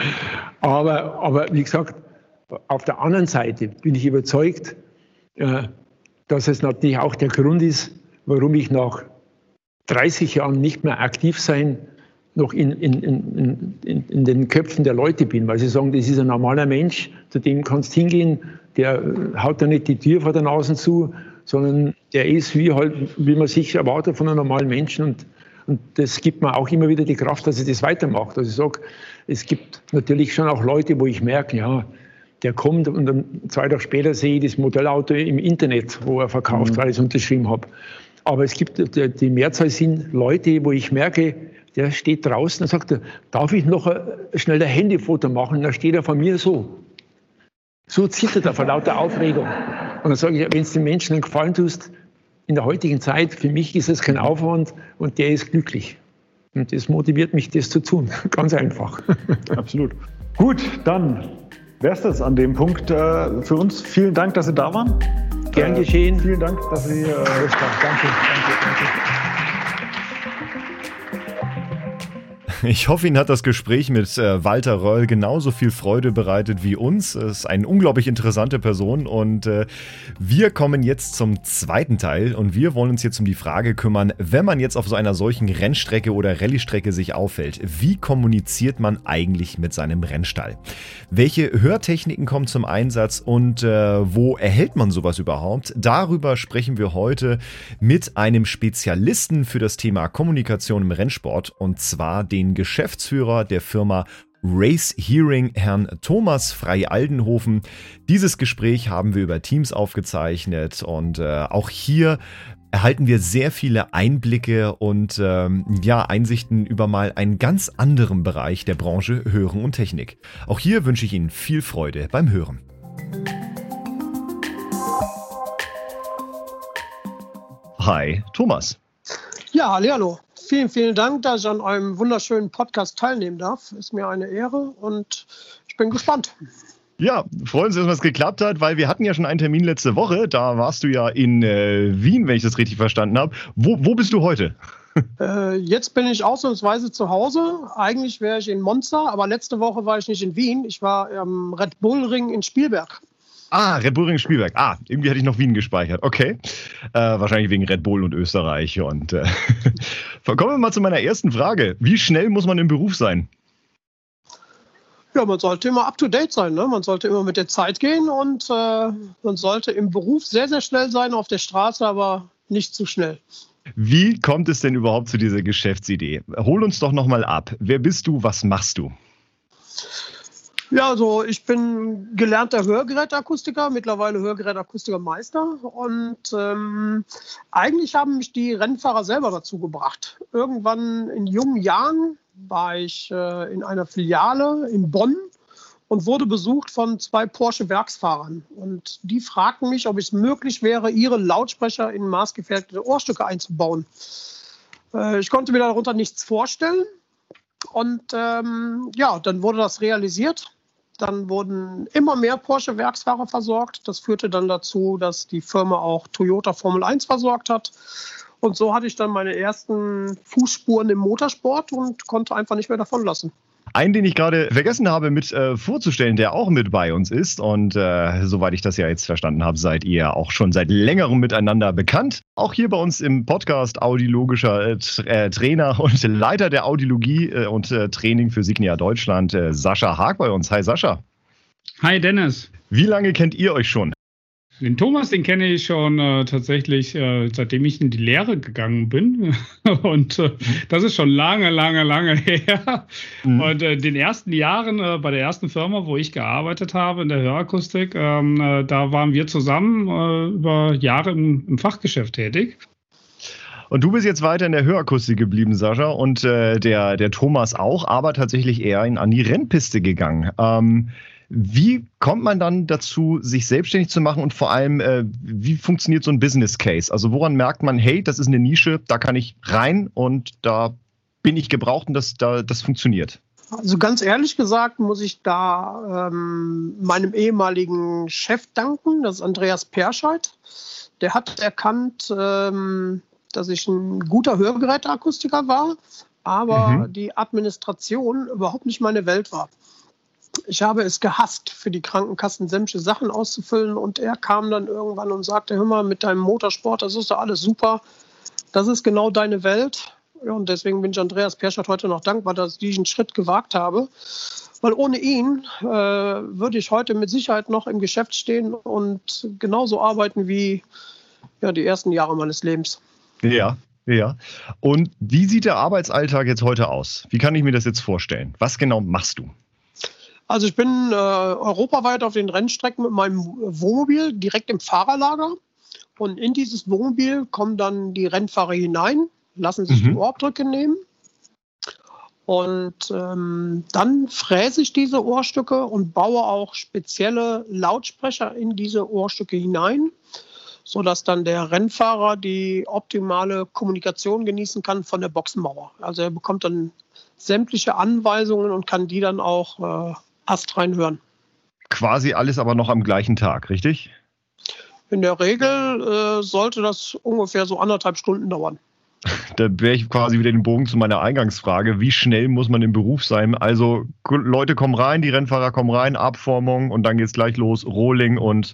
Aber, aber wie gesagt, auf der anderen Seite bin ich überzeugt, äh, dass es natürlich auch der Grund ist, warum ich nach 30 Jahren nicht mehr aktiv sein noch in, in, in, in, den Köpfen der Leute bin, weil sie sagen, das ist ein normaler Mensch, zu dem kannst du hingehen, der haut da nicht die Tür vor der Nase zu, sondern der ist wie halt, wie man sich erwartet von einem normalen Menschen und, und das gibt mir auch immer wieder die Kraft, dass ich das weitermache. Also ich sage, es gibt natürlich schon auch Leute, wo ich merke, ja, der kommt und dann zwei Tage später sehe ich das Modellauto im Internet, wo er verkauft, mhm. weil ich es unterschrieben habe. Aber es gibt, die Mehrzahl sind Leute, wo ich merke, der steht draußen und sagt, darf ich noch schnell ein Handyfoto machen? Und dann steht er von mir so. So zittert er vor lauter Aufregung. Und dann sage ich, wenn es den Menschen einen Gefallen tust, in der heutigen Zeit, für mich ist es kein Aufwand und der ist glücklich. Und das motiviert mich, das zu tun. Ganz einfach. Absolut. Gut, dann wäre es das an dem Punkt äh, für uns. Vielen Dank, dass Sie da waren. Gern geschehen. Äh, vielen Dank, dass Sie. Äh, danke, danke, danke. Ich hoffe, Ihnen hat das Gespräch mit äh, Walter Röll genauso viel Freude bereitet wie uns. Es ist eine unglaublich interessante Person und äh, wir kommen jetzt zum zweiten Teil und wir wollen uns jetzt um die Frage kümmern, wenn man jetzt auf so einer solchen Rennstrecke oder Rallye-Strecke sich auffällt, wie kommuniziert man eigentlich mit seinem Rennstall? Welche Hörtechniken kommen zum Einsatz und äh, wo erhält man sowas überhaupt? Darüber sprechen wir heute mit einem Spezialisten für das Thema Kommunikation im Rennsport und zwar den Geschäftsführer der Firma Race Hearing, Herrn Thomas Frei-Aldenhofen. Dieses Gespräch haben wir über Teams aufgezeichnet und äh, auch hier erhalten wir sehr viele Einblicke und ähm, ja, Einsichten über mal einen ganz anderen Bereich der Branche Hören und Technik. Auch hier wünsche ich Ihnen viel Freude beim Hören. Hi, Thomas. Ja, hallo vielen, vielen Dank, dass ich an eurem wunderschönen Podcast teilnehmen darf. Ist mir eine Ehre und ich bin gespannt. Ja, freuen Sie, dass es geklappt hat, weil wir hatten ja schon einen Termin letzte Woche. Da warst du ja in äh, Wien, wenn ich das richtig verstanden habe. Wo, wo bist du heute? Äh, jetzt bin ich ausnahmsweise zu Hause. Eigentlich wäre ich in Monza, aber letzte Woche war ich nicht in Wien. Ich war am Red Bull Ring in Spielberg. Ah, Red Bull Ring Spielberg. Ah, irgendwie hatte ich noch Wien gespeichert. Okay. Äh, wahrscheinlich wegen Red Bull und Österreich. Und äh, kommen wir mal zu meiner ersten Frage. Wie schnell muss man im Beruf sein? Ja, man sollte immer up to date sein. Ne? Man sollte immer mit der Zeit gehen und äh, man sollte im Beruf sehr, sehr schnell sein, auf der Straße aber nicht zu schnell. Wie kommt es denn überhaupt zu dieser Geschäftsidee? Hol uns doch nochmal ab. Wer bist du? Was machst du? Ja, also ich bin gelernter Hörgerätakustiker, mittlerweile Hörgerätakustikermeister und ähm, eigentlich haben mich die Rennfahrer selber dazu gebracht. Irgendwann in jungen Jahren war ich äh, in einer Filiale in Bonn und wurde besucht von zwei Porsche-Werksfahrern. Und die fragten mich, ob es möglich wäre, ihre Lautsprecher in maßgefertigte Ohrstücke einzubauen. Äh, ich konnte mir darunter nichts vorstellen. Und ähm, ja, dann wurde das realisiert. Dann wurden immer mehr Porsche-Werksfahrer versorgt. Das führte dann dazu, dass die Firma auch Toyota Formel 1 versorgt hat. Und so hatte ich dann meine ersten Fußspuren im Motorsport und konnte einfach nicht mehr davon lassen. Einen, den ich gerade vergessen habe mit äh, vorzustellen, der auch mit bei uns ist. Und äh, soweit ich das ja jetzt verstanden habe, seid ihr auch schon seit längerem miteinander bekannt. Auch hier bei uns im Podcast audiologischer äh, äh Trainer und Leiter der Audiologie äh, und äh, Training für Signia Deutschland, Sascha Haag bei uns. Hi Sascha. Hi Dennis. Wie lange kennt ihr euch schon? Den Thomas, den kenne ich schon äh, tatsächlich, äh, seitdem ich in die Lehre gegangen bin. Und äh, das ist schon lange, lange, lange her. Mhm. Und in äh, den ersten Jahren äh, bei der ersten Firma, wo ich gearbeitet habe, in der Hörakustik, ähm, äh, da waren wir zusammen über Jahre im, im, Fachgeschäft tätig. Und du bist jetzt weiter in der Hörakustik geblieben, Sascha, und der, der Thomas auch, aber tatsächlich eher in, an die Rennpiste gegangen. Ähm, wie kommt man dann dazu, sich selbstständig zu machen und vor allem, äh, wie funktioniert so ein Business Case? Also woran merkt man, hey, das ist eine Nische, da kann ich rein und da bin ich gebraucht und das, da, das funktioniert? Also ganz ehrlich gesagt muss ich da ähm, meinem ehemaligen Chef danken, das ist Andreas Perscheid. Der hat erkannt, ähm, dass ich ein guter Hörgeräteakustiker war, aber mhm. die Administration überhaupt nicht meine Welt war ich habe es gehasst, für die Krankenkassen sämtliche Sachen auszufüllen. Und er kam dann irgendwann und sagte, hör mal, mit deinem Motorsport, das ist doch alles super. Das ist genau deine Welt. Und deswegen bin ich Andreas Perschert heute noch dankbar, dass ich diesen Schritt gewagt habe. Weil ohne ihn äh, würde ich heute mit Sicherheit noch im Geschäft stehen und genauso arbeiten wie ja, die ersten Jahre meines Lebens. Ja, ja. Und wie sieht der Arbeitsalltag jetzt heute aus? Wie kann ich mir das jetzt vorstellen? Was genau machst du? Also ich bin äh, europaweit auf den Rennstrecken mit meinem Wohnmobil direkt im Fahrerlager. Und in dieses Wohnmobil kommen dann die Rennfahrer hinein, lassen sich mhm. die Ohrabdrücke nehmen. Und ähm, dann fräse ich diese Ohrstücke und baue auch spezielle Lautsprecher in diese Ohrstücke hinein, sodass dann der Rennfahrer die optimale Kommunikation genießen kann von der Boxenmauer. Also er bekommt dann sämtliche Anweisungen und kann die dann auch äh, Ast reinhören. Quasi alles aber noch am gleichen Tag, richtig? In der Regel äh, sollte das ungefähr so anderthalb Stunden dauern. Da wäre ich quasi wieder den Bogen zu meiner Eingangsfrage. Wie schnell muss man im Beruf sein? Also Leute kommen rein, die Rennfahrer kommen rein, Abformung und dann geht es gleich los, Rolling und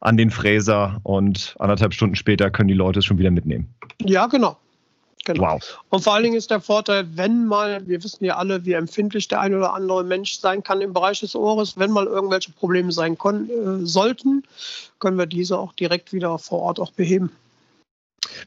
an den Fräser und anderthalb Stunden später können die Leute es schon wieder mitnehmen. Ja, genau. Genau. Wow. Und vor allen Dingen ist der Vorteil, wenn mal, wir wissen ja alle, wie empfindlich der ein oder andere Mensch sein kann im Bereich des Ohres, wenn mal irgendwelche Probleme sein können, äh, sollten, können wir diese auch direkt wieder vor Ort auch beheben.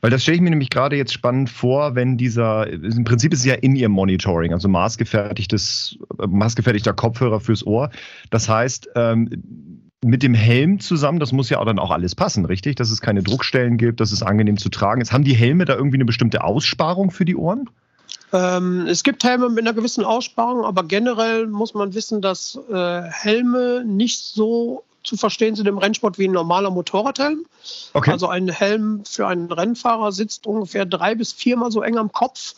Weil das stelle ich mir nämlich gerade jetzt spannend vor, wenn dieser, im Prinzip ist es ja in ihr Monitoring, also maßgefertigtes, maßgefertigter Kopfhörer fürs Ohr. Das heißt, ähm, mit dem Helm zusammen, das muss ja auch dann auch alles passen, richtig? Dass es keine Druckstellen gibt, dass es angenehm zu tragen ist. Haben die Helme da irgendwie eine bestimmte Aussparung für die Ohren? Ähm, es gibt Helme mit einer gewissen Aussparung, aber generell muss man wissen, dass äh, Helme nicht so zu verstehen sind im Rennsport wie ein normaler Motorradhelm. Okay. Also ein Helm für einen Rennfahrer sitzt ungefähr drei bis viermal so eng am Kopf.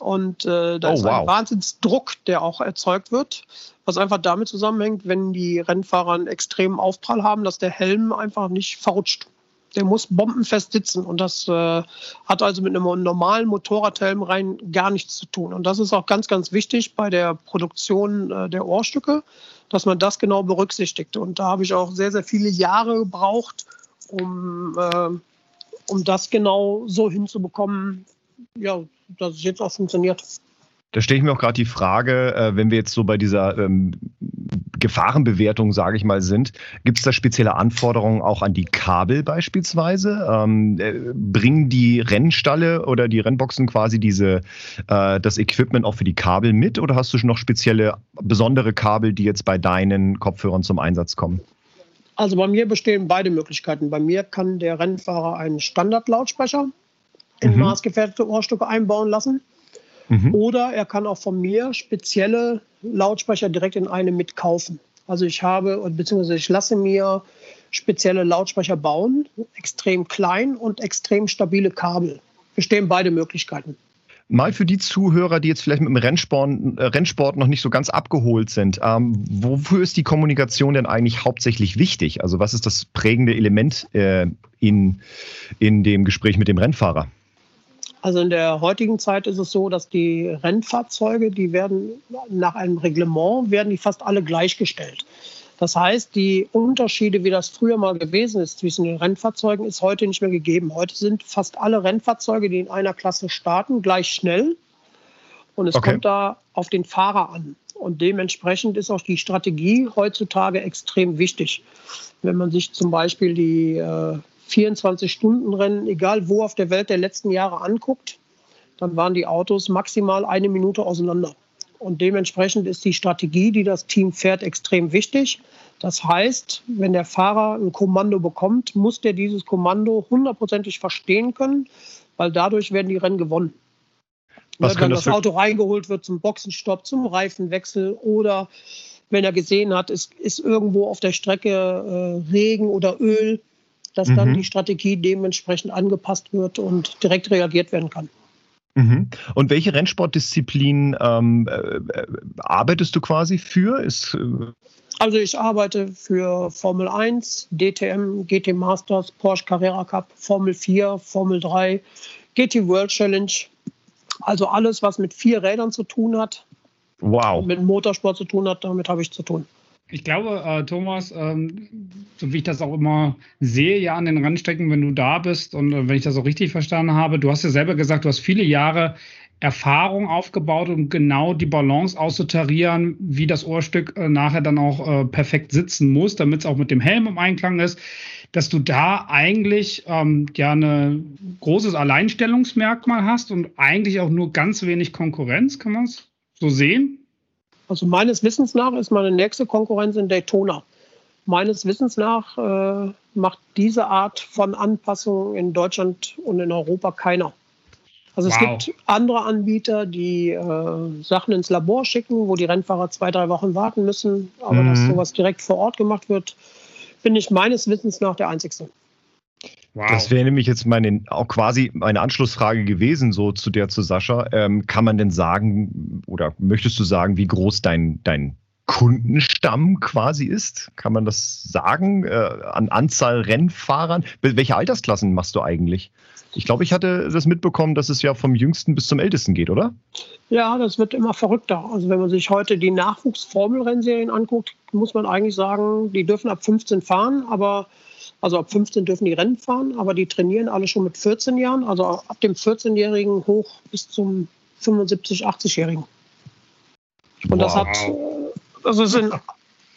Und äh, da oh, ist ein wow. Wahnsinnsdruck, der auch erzeugt wird was einfach damit zusammenhängt, wenn die Rennfahrer einen extremen Aufprall haben, dass der Helm einfach nicht verrutscht. Der muss bombenfest sitzen und das äh, hat also mit einem normalen Motorradhelm rein gar nichts zu tun. Und das ist auch ganz, ganz wichtig bei der Produktion äh, der Ohrstücke, dass man das genau berücksichtigt. Und da habe ich auch sehr, sehr viele Jahre gebraucht, um, äh, um das genau so hinzubekommen, ja, dass es jetzt auch funktioniert. Da stelle ich mir auch gerade die Frage, äh, wenn wir jetzt so bei dieser ähm, Gefahrenbewertung, sage ich mal, sind, gibt es da spezielle Anforderungen auch an die Kabel beispielsweise? Ähm, äh, bringen die Rennstalle oder die Rennboxen quasi diese, äh, das Equipment auch für die Kabel mit oder hast du schon noch spezielle, besondere Kabel, die jetzt bei deinen Kopfhörern zum Einsatz kommen? Also bei mir bestehen beide Möglichkeiten. Bei mir kann der Rennfahrer einen Standardlautsprecher in mhm. maßgefertigte Ohrstücke einbauen lassen. Mhm. Oder er kann auch von mir spezielle Lautsprecher direkt in eine mitkaufen. Also ich habe, beziehungsweise ich lasse mir spezielle Lautsprecher bauen, extrem klein und extrem stabile Kabel. Bestehen beide Möglichkeiten. Mal für die Zuhörer, die jetzt vielleicht mit dem Rennsport, äh, Rennsport noch nicht so ganz abgeholt sind, ähm, wofür ist die Kommunikation denn eigentlich hauptsächlich wichtig? Also was ist das prägende Element äh, in, in dem Gespräch mit dem Rennfahrer? Also in der heutigen Zeit ist es so, dass die Rennfahrzeuge, die werden nach einem Reglement, werden die fast alle gleichgestellt. Das heißt, die Unterschiede, wie das früher mal gewesen ist zwischen den Rennfahrzeugen, ist heute nicht mehr gegeben. Heute sind fast alle Rennfahrzeuge, die in einer Klasse starten, gleich schnell. Und es okay. kommt da auf den Fahrer an. Und dementsprechend ist auch die Strategie heutzutage extrem wichtig. Wenn man sich zum Beispiel die äh, 24-Stunden-Rennen, egal wo auf der Welt der letzten Jahre anguckt, dann waren die Autos maximal eine Minute auseinander. Und dementsprechend ist die Strategie, die das Team fährt, extrem wichtig. Das heißt, wenn der Fahrer ein Kommando bekommt, muss der dieses Kommando hundertprozentig verstehen können, weil dadurch werden die Rennen gewonnen. Was wenn das, das Auto reingeholt wird zum Boxenstopp, zum Reifenwechsel oder wenn er gesehen hat, es ist irgendwo auf der Strecke äh, Regen oder Öl, dass mhm. dann die Strategie dementsprechend angepasst wird und direkt reagiert werden kann. Mhm. Und welche Rennsportdisziplin ähm, äh, arbeitest du quasi für? Ist, äh also ich arbeite für Formel 1, DTM, GT Masters, Porsche Carrera Cup, Formel 4, Formel 3, GT World Challenge. Also alles, was mit vier Rädern zu tun hat. Wow. Mit Motorsport zu tun hat, damit habe ich zu tun. Ich glaube, äh, Thomas, ähm, so wie ich das auch immer sehe, ja an den Rennstrecken, wenn du da bist und äh, wenn ich das auch richtig verstanden habe, du hast ja selber gesagt, du hast viele Jahre Erfahrung aufgebaut, um genau die Balance auszutarieren, wie das Ohrstück äh, nachher dann auch äh, perfekt sitzen muss, damit es auch mit dem Helm im Einklang ist, dass du da eigentlich ähm, ja ein großes Alleinstellungsmerkmal hast und eigentlich auch nur ganz wenig Konkurrenz, kann man es so sehen? Also meines Wissens nach ist meine nächste Konkurrenz in Daytona. Meines Wissens nach äh, macht diese Art von Anpassung in Deutschland und in Europa keiner. Also wow. es gibt andere Anbieter, die äh, Sachen ins Labor schicken, wo die Rennfahrer zwei, drei Wochen warten müssen. Aber mhm. dass sowas direkt vor Ort gemacht wird, bin ich meines Wissens nach der Einzige. Wow. Das wäre nämlich jetzt meine, auch quasi meine Anschlussfrage gewesen, so zu der zu Sascha. Ähm, kann man denn sagen, oder möchtest du sagen, wie groß dein, dein Kundenstamm quasi ist? Kann man das sagen? Äh, an Anzahl Rennfahrern? Welche Altersklassen machst du eigentlich? Ich glaube, ich hatte das mitbekommen, dass es ja vom jüngsten bis zum ältesten geht, oder? Ja, das wird immer verrückter. Also wenn man sich heute die Nachwuchsformelrennserien anguckt, muss man eigentlich sagen, die dürfen ab 15 fahren, aber also ab 15 dürfen die Rennen fahren, aber die trainieren alle schon mit 14 Jahren, also ab dem 14-Jährigen hoch bis zum 75, 80-Jährigen. Und wow. das hat, das ist in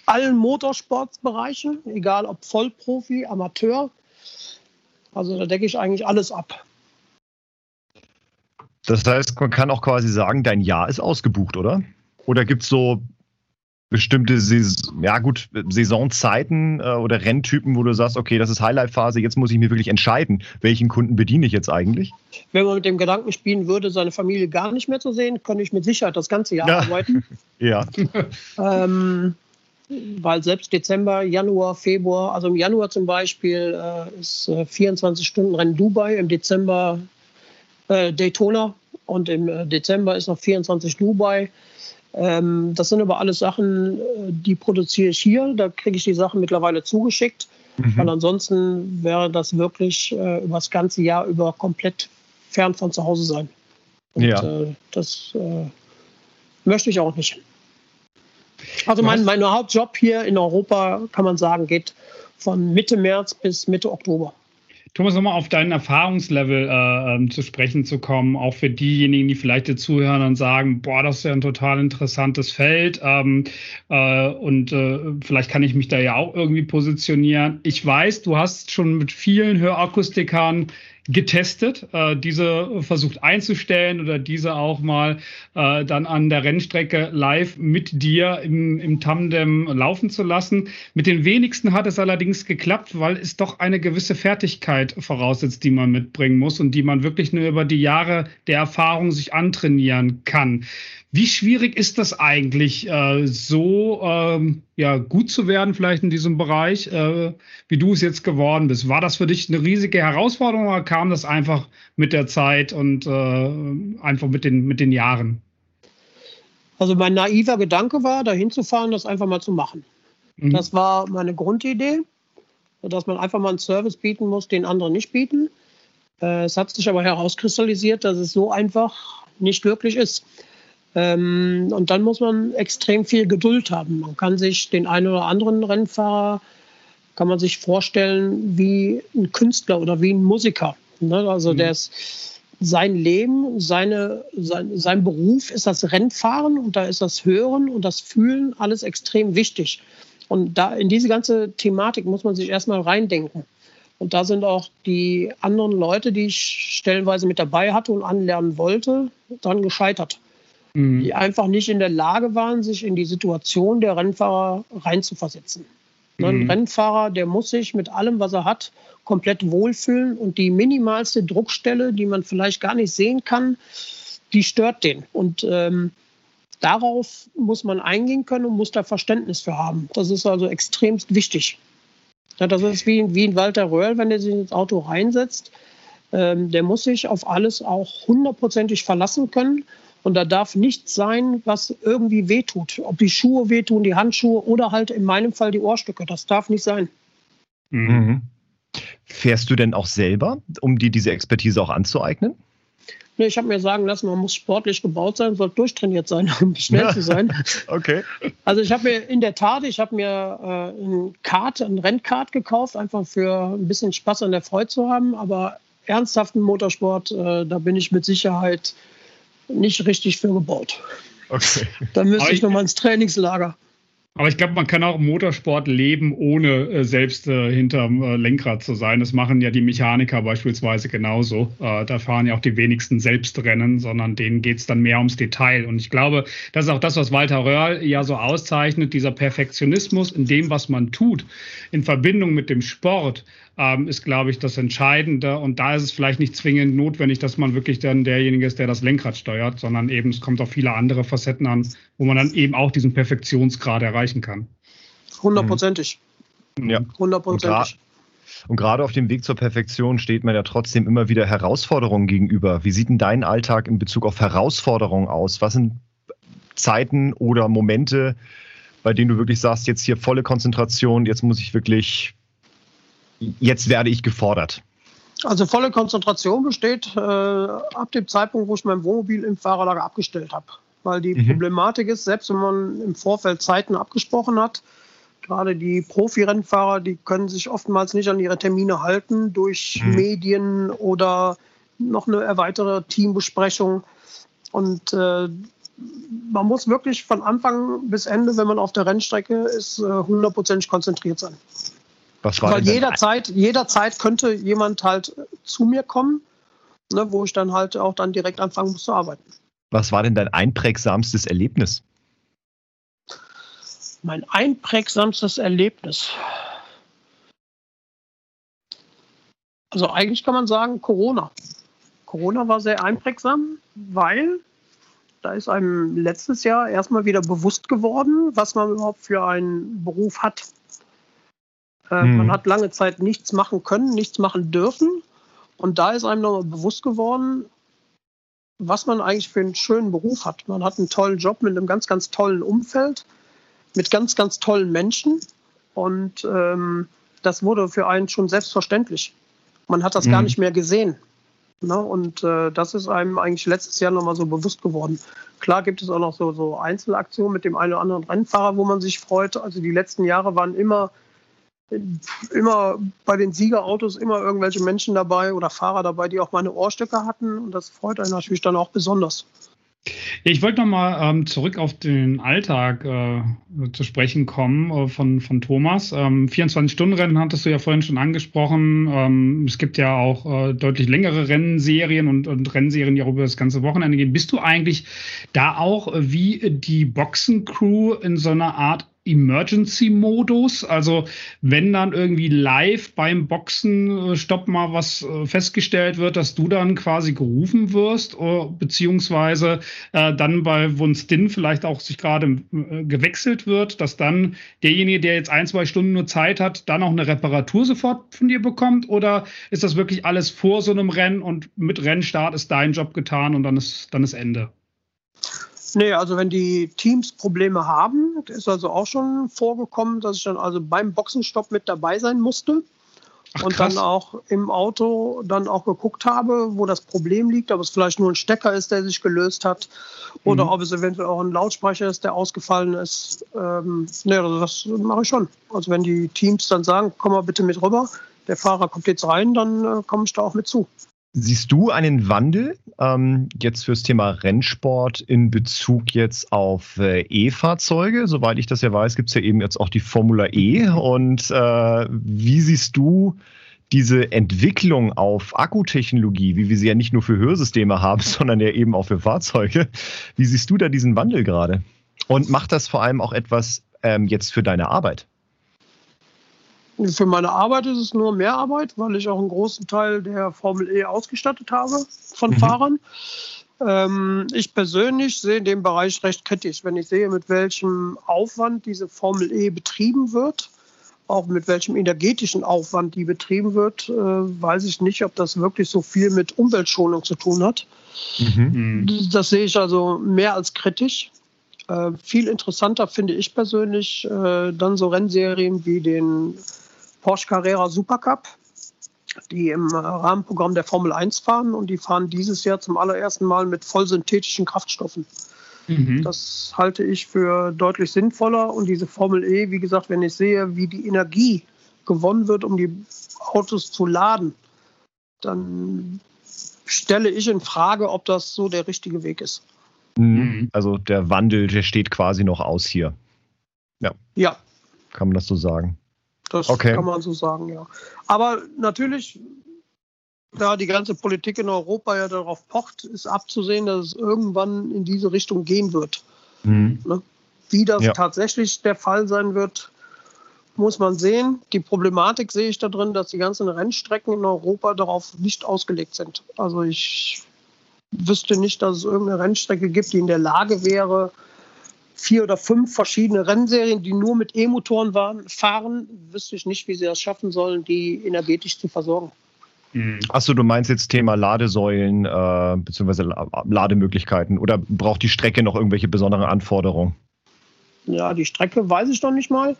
allen Motorsportbereichen, egal ob Vollprofi, Amateur. Also da decke ich eigentlich alles ab. Das heißt, man kann auch quasi sagen, dein Jahr ist ausgebucht, oder? Oder gibt es so bestimmte Saison, ja gut, Saisonzeiten äh, oder Renntypen, wo du sagst, okay, das ist Highlight-Phase, jetzt muss ich mir wirklich entscheiden, welchen Kunden bediene ich jetzt eigentlich? Wenn man mit dem Gedanken spielen würde, seine Familie gar nicht mehr zu sehen, könnte ich mit Sicherheit das ganze Jahr ja. arbeiten. ja. ähm, weil selbst Dezember, Januar, Februar, also im Januar zum Beispiel äh, ist äh, 24 Stunden Rennen Dubai, im Dezember äh, Daytona und im äh, Dezember ist noch 24 Dubai. Ähm, das sind aber alles Sachen, äh, die produziere ich hier. Da kriege ich die Sachen mittlerweile zugeschickt. Mhm. Weil ansonsten wäre das wirklich äh, über das ganze Jahr über komplett fern von zu Hause sein. Und ja. äh, das äh, möchte ich auch nicht. Also mein, mein Hauptjob hier in Europa, kann man sagen, geht von Mitte März bis Mitte Oktober. Thomas, nochmal auf dein Erfahrungslevel äh, ähm, zu sprechen zu kommen, auch für diejenigen, die vielleicht dir zuhören und sagen, boah, das ist ja ein total interessantes Feld ähm, äh, und äh, vielleicht kann ich mich da ja auch irgendwie positionieren. Ich weiß, du hast schon mit vielen Hörakustikern getestet, äh, diese versucht einzustellen oder diese auch mal äh, dann an der Rennstrecke live mit dir im, im Tandem laufen zu lassen. Mit den wenigsten hat es allerdings geklappt, weil es doch eine gewisse Fertigkeit voraussetzt, die man mitbringen muss und die man wirklich nur über die Jahre der Erfahrung sich antrainieren kann. Wie schwierig ist das eigentlich, äh, so ähm, ja, gut zu werden, vielleicht in diesem Bereich, äh, wie du es jetzt geworden bist? War das für dich eine riesige Herausforderung oder kam das einfach mit der Zeit und äh, einfach mit den, mit den Jahren? Also mein naiver Gedanke war, dahin zu fahren, das einfach mal zu machen. Mhm. Das war meine Grundidee, dass man einfach mal einen Service bieten muss, den andere nicht bieten. Es hat sich aber herauskristallisiert, dass es so einfach nicht wirklich ist. Ähm, und dann muss man extrem viel Geduld haben. Man kann sich den einen oder anderen Rennfahrer kann man sich vorstellen wie ein Künstler oder wie ein Musiker. Ne? Also mhm. der ist sein Leben, seine, sein, sein Beruf ist das Rennfahren und da ist das Hören und das Fühlen alles extrem wichtig. Und da in diese ganze Thematik muss man sich erstmal reindenken. Und da sind auch die anderen Leute, die ich stellenweise mit dabei hatte und anlernen wollte, dann gescheitert. Mhm. Die einfach nicht in der Lage waren, sich in die Situation der Rennfahrer reinzuversetzen. Mhm. Ein Rennfahrer, der muss sich mit allem, was er hat, komplett wohlfühlen und die minimalste Druckstelle, die man vielleicht gar nicht sehen kann, die stört den. Und ähm, darauf muss man eingehen können und muss da Verständnis für haben. Das ist also extremst wichtig. Ja, das ist wie, wie ein Walter Röhrl, wenn er sich ins Auto reinsetzt. Ähm, der muss sich auf alles auch hundertprozentig verlassen können. Und da darf nichts sein, was irgendwie wehtut. Ob die Schuhe wehtun, die Handschuhe oder halt in meinem Fall die Ohrstücke. Das darf nicht sein. Mhm. Fährst du denn auch selber, um dir diese Expertise auch anzueignen? Nee, ich habe mir sagen lassen, man muss sportlich gebaut sein, soll durchtrainiert sein, um schnell ja. zu sein. Okay. Also ich habe mir in der Tat, ich habe mir äh, ein Kart, ein Rennkart gekauft, einfach für ein bisschen Spaß an der Freude zu haben. Aber ernsthaften Motorsport, äh, da bin ich mit Sicherheit nicht richtig für gebaut. Okay. Da müsste ich nochmal ins Trainingslager. Aber ich glaube, man kann auch Motorsport leben, ohne äh, selbst äh, hinterm äh, Lenkrad zu sein. Das machen ja die Mechaniker beispielsweise genauso. Äh, da fahren ja auch die wenigsten Selbstrennen, sondern denen geht es dann mehr ums Detail. Und ich glaube, das ist auch das, was Walter Röhrl ja so auszeichnet, dieser Perfektionismus in dem, was man tut, in Verbindung mit dem Sport ähm, ist, glaube ich, das Entscheidende. Und da ist es vielleicht nicht zwingend notwendig, dass man wirklich dann derjenige ist, der das Lenkrad steuert, sondern eben es kommt auf viele andere Facetten an, wo man dann eben auch diesen Perfektionsgrad erreichen kann. Hundertprozentig. Ja. Hundertprozentig. Und gerade auf dem Weg zur Perfektion steht man ja trotzdem immer wieder Herausforderungen gegenüber. Wie sieht denn dein Alltag in Bezug auf Herausforderungen aus? Was sind Zeiten oder Momente, bei denen du wirklich sagst, jetzt hier volle Konzentration, jetzt muss ich wirklich jetzt werde ich gefordert? Also volle Konzentration besteht äh, ab dem Zeitpunkt, wo ich mein Wohnmobil im Fahrerlager abgestellt habe. Weil die mhm. Problematik ist, selbst wenn man im Vorfeld Zeiten abgesprochen hat, gerade die Profi-Rennfahrer, die können sich oftmals nicht an ihre Termine halten durch mhm. Medien oder noch eine erweiterte Teambesprechung. Und äh, man muss wirklich von Anfang bis Ende, wenn man auf der Rennstrecke ist, äh, hundertprozentig konzentriert sein. Was war Weil jederzeit, jederzeit könnte jemand halt zu mir kommen, ne, wo ich dann halt auch dann direkt anfangen muss zu arbeiten. Was war denn dein einprägsamstes Erlebnis? Mein einprägsamstes Erlebnis. Also eigentlich kann man sagen Corona. Corona war sehr einprägsam, weil da ist einem letztes Jahr erstmal wieder bewusst geworden, was man überhaupt für einen Beruf hat. Äh, mhm. Man hat lange Zeit nichts machen können, nichts machen dürfen. Und da ist einem nochmal bewusst geworden, was man eigentlich für einen schönen Beruf hat. Man hat einen tollen Job mit einem ganz, ganz tollen Umfeld, mit ganz, ganz tollen Menschen. Und ähm, das wurde für einen schon selbstverständlich. Man hat das mhm. gar nicht mehr gesehen. Ne? Und äh, das ist einem eigentlich letztes Jahr nochmal so bewusst geworden. Klar gibt es auch noch so, so Einzelaktionen mit dem einen oder anderen Rennfahrer, wo man sich freut. Also die letzten Jahre waren immer immer bei den Siegerautos immer irgendwelche Menschen dabei oder Fahrer dabei, die auch meine Ohrstöcke hatten. Und das freut einen natürlich dann auch besonders. Ich wollte nochmal ähm, zurück auf den Alltag äh, zu sprechen kommen äh, von, von Thomas. Ähm, 24-Stunden-Rennen hattest du ja vorhin schon angesprochen. Ähm, es gibt ja auch äh, deutlich längere Rennserien und, und Rennserien, die auch über das ganze Wochenende gehen. Bist du eigentlich da auch äh, wie die Boxencrew in so einer Art Emergency-Modus. Also wenn dann irgendwie live beim Boxenstopp äh, mal was äh, festgestellt wird, dass du dann quasi gerufen wirst, äh, beziehungsweise äh, dann bei Wunstin vielleicht auch sich gerade äh, gewechselt wird, dass dann derjenige, der jetzt ein, zwei Stunden nur Zeit hat, dann auch eine Reparatur sofort von dir bekommt? Oder ist das wirklich alles vor so einem Rennen und mit Rennstart ist dein Job getan und dann ist, dann ist Ende? Nee, also wenn die Teams Probleme haben, ist also auch schon vorgekommen, dass ich dann also beim Boxenstopp mit dabei sein musste. Ach, und dann auch im Auto dann auch geguckt habe, wo das Problem liegt, ob es vielleicht nur ein Stecker ist, der sich gelöst hat oder mhm. ob es eventuell auch ein Lautsprecher ist, der ausgefallen ist. Ähm, ne, also das mache ich schon. Also wenn die Teams dann sagen, komm mal bitte mit rüber, der Fahrer kommt jetzt rein, dann äh, komme ich da auch mit zu. Siehst du einen Wandel ähm, jetzt fürs Thema Rennsport in Bezug jetzt auf äh, E-Fahrzeuge? Soweit ich das ja weiß, gibt es ja eben jetzt auch die Formula E. Und äh, wie siehst du diese Entwicklung auf Akkutechnologie, wie wir sie ja nicht nur für Hörsysteme haben, sondern ja eben auch für Fahrzeuge? Wie siehst du da diesen Wandel gerade? Und macht das vor allem auch etwas ähm, jetzt für deine Arbeit? Für meine Arbeit ist es nur mehr Arbeit, weil ich auch einen großen Teil der Formel E ausgestattet habe von mhm. Fahrern. Ähm, ich persönlich sehe den Bereich recht kritisch, wenn ich sehe, mit welchem Aufwand diese Formel E betrieben wird, auch mit welchem energetischen Aufwand die betrieben wird, äh, weiß ich nicht, ob das wirklich so viel mit Umweltschonung zu tun hat. Mhm. Das sehe ich also mehr als kritisch. Äh, viel interessanter finde ich persönlich äh, dann so Rennserien wie den Porsche Carrera Supercup, die im äh, Rahmenprogramm der Formel 1 fahren und die fahren dieses Jahr zum allerersten Mal mit vollsynthetischen Kraftstoffen. Mhm. Das halte ich für deutlich sinnvoller und diese Formel E, wie gesagt, wenn ich sehe, wie die Energie gewonnen wird, um die Autos zu laden, dann stelle ich in Frage, ob das so der richtige Weg ist. Mhm. Also der Wandel, der steht quasi noch aus hier. Ja. Ja. Kann man das so sagen? Das okay. kann man so sagen, ja. Aber natürlich, da die ganze Politik in Europa ja darauf pocht, ist abzusehen, dass es irgendwann in diese Richtung gehen wird. Mhm. Ne? Wie das ja. tatsächlich der Fall sein wird, muss man sehen. Die Problematik sehe ich da drin, dass die ganzen Rennstrecken in Europa darauf nicht ausgelegt sind. Also ich wüsste nicht, dass es irgendeine Rennstrecke gibt, die in der Lage wäre, vier oder fünf verschiedene Rennserien, die nur mit E-Motoren fahren, wüsste ich nicht, wie sie das schaffen sollen, die energetisch zu versorgen. Mhm. Achso, du meinst jetzt Thema Ladesäulen äh, bzw. Lademöglichkeiten oder braucht die Strecke noch irgendwelche besonderen Anforderungen? Ja, die Strecke weiß ich noch nicht mal.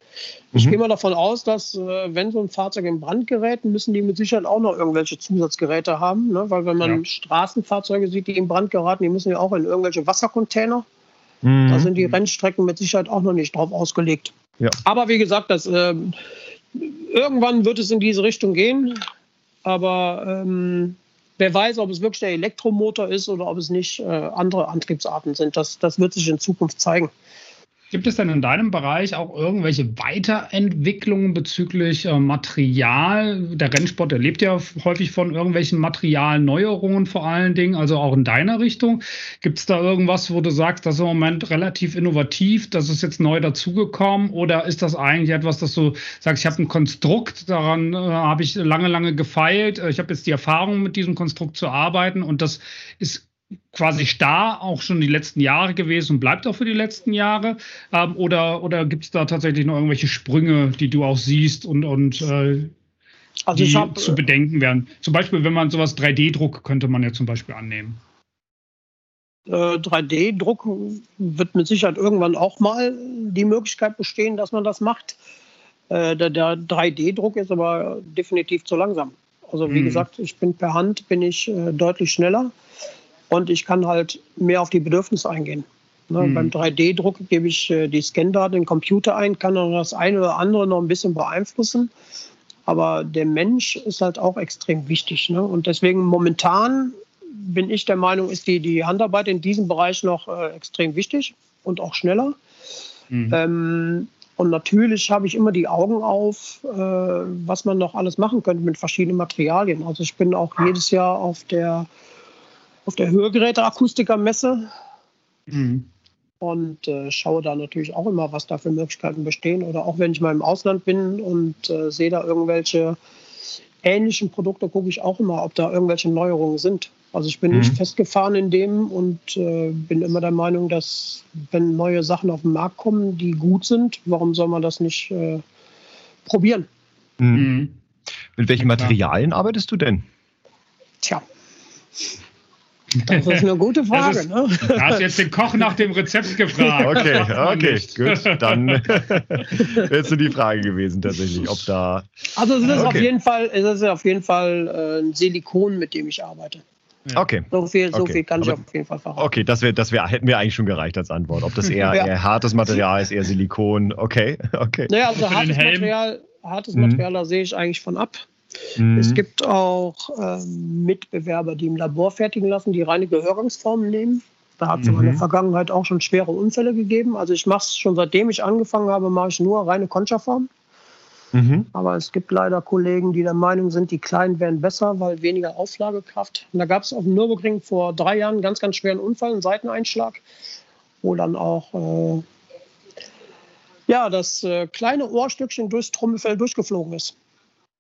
Ich mhm. gehe mal davon aus, dass äh, wenn so ein Fahrzeug in Brand gerät, müssen die mit Sicherheit auch noch irgendwelche Zusatzgeräte haben. Ne? Weil wenn man ja. Straßenfahrzeuge sieht, die in Brand geraten, die müssen ja auch in irgendwelche Wassercontainer. Mhm. Da sind die Rennstrecken mit Sicherheit auch noch nicht drauf ausgelegt. Ja. Aber wie gesagt, das, äh, irgendwann wird es in diese Richtung gehen. Aber ähm, wer weiß, ob es wirklich der Elektromotor ist oder ob es nicht äh, andere Antriebsarten sind. Das, das wird sich in Zukunft zeigen. Gibt es denn in deinem Bereich auch irgendwelche Weiterentwicklungen bezüglich äh, Material? Der Rennsport, der lebt ja häufig von irgendwelchen Materialneuerungen vor allen Dingen, also auch in deiner Richtung. Gibt es da irgendwas, wo du sagst, das ist im Moment relativ innovativ, das ist jetzt neu dazugekommen? Oder ist das eigentlich etwas, dass du sagst, ich habe ein Konstrukt, daran äh, habe ich lange, lange gefeilt, ich habe jetzt die Erfahrung mit diesem Konstrukt zu arbeiten und das ist quasi starr auch schon die letzten Jahre gewesen und bleibt auch für die letzten Jahre? Ähm, oder oder gibt es da tatsächlich noch irgendwelche Sprünge, die du auch siehst und, und äh, also die hab, zu bedenken wären? Zum Beispiel, wenn man sowas 3D-Druck könnte man ja zum Beispiel annehmen. 3D-Druck äh, wird mit Sicherheit irgendwann auch mal die Möglichkeit bestehen, dass man das macht. Äh, der, der 3D-Druck ist aber definitiv zu langsam. Also wie hm. gesagt, ich bin per Hand bin ich äh, deutlich schneller und ich kann halt mehr auf die Bedürfnisse eingehen. Ne, mhm. Beim 3D-Druck gebe ich äh, die Scandaten in den Computer ein, kann dann das eine oder andere noch ein bisschen beeinflussen. Aber der Mensch ist halt auch extrem wichtig. Ne? Und deswegen momentan bin ich der Meinung, ist die, die Handarbeit in diesem Bereich noch äh, extrem wichtig und auch schneller. Mhm. Ähm, und natürlich habe ich immer die Augen auf, äh, was man noch alles machen könnte mit verschiedenen Materialien. Also ich bin auch jedes Jahr auf der auf der Hörgeräteakustikermesse mhm. und äh, schaue da natürlich auch immer, was da für Möglichkeiten bestehen. Oder auch wenn ich mal im Ausland bin und äh, sehe da irgendwelche ähnlichen Produkte, gucke ich auch immer, ob da irgendwelche Neuerungen sind. Also ich bin mhm. nicht festgefahren in dem und äh, bin immer der Meinung, dass wenn neue Sachen auf den Markt kommen, die gut sind, warum soll man das nicht äh, probieren? Mhm. Mit welchen Materialien arbeitest du denn? Tja, Das ist eine gute Frage. Ist, ne? Da hast du jetzt den Koch nach dem Rezept gefragt. Okay, okay, gut. Dann wäre so die Frage gewesen tatsächlich, ob da. Also es ist Okay. auf jeden Fall, es ist auf jeden Fall äh, ein Silikon, mit dem ich arbeite. Okay. So viel, so Okay. viel kann ich Aber- auf jeden Fall verraten. Okay, das, wär, das wär, hätten wir eigentlich schon gereicht als Antwort. Ob das eher, Ja. eher hartes Material ist, eher Silikon. Okay, okay. Naja, also hartes. Material, hartes Mhm. Material, da sehe ich eigentlich von ab. Mhm. Es gibt auch ähm, Mitbewerber, die im Labor fertigen lassen, die reine Gehörgangsformen nehmen. Da hat es in Mhm. der Vergangenheit auch schon schwere Unfälle gegeben. Also ich mache es schon seitdem ich angefangen habe, mache ich nur reine Concha-Formen. Mhm. Aber es gibt leider Kollegen, die der Meinung sind, die kleinen wären besser, weil weniger Auflagekraft. Und da gab es auf dem Nürburgring vor drei Jahren einen ganz, ganz schweren Unfall, einen Seiteneinschlag, wo dann auch äh, ja, das äh, kleine Ohrstückchen durchs Trommelfell durchgeflogen ist.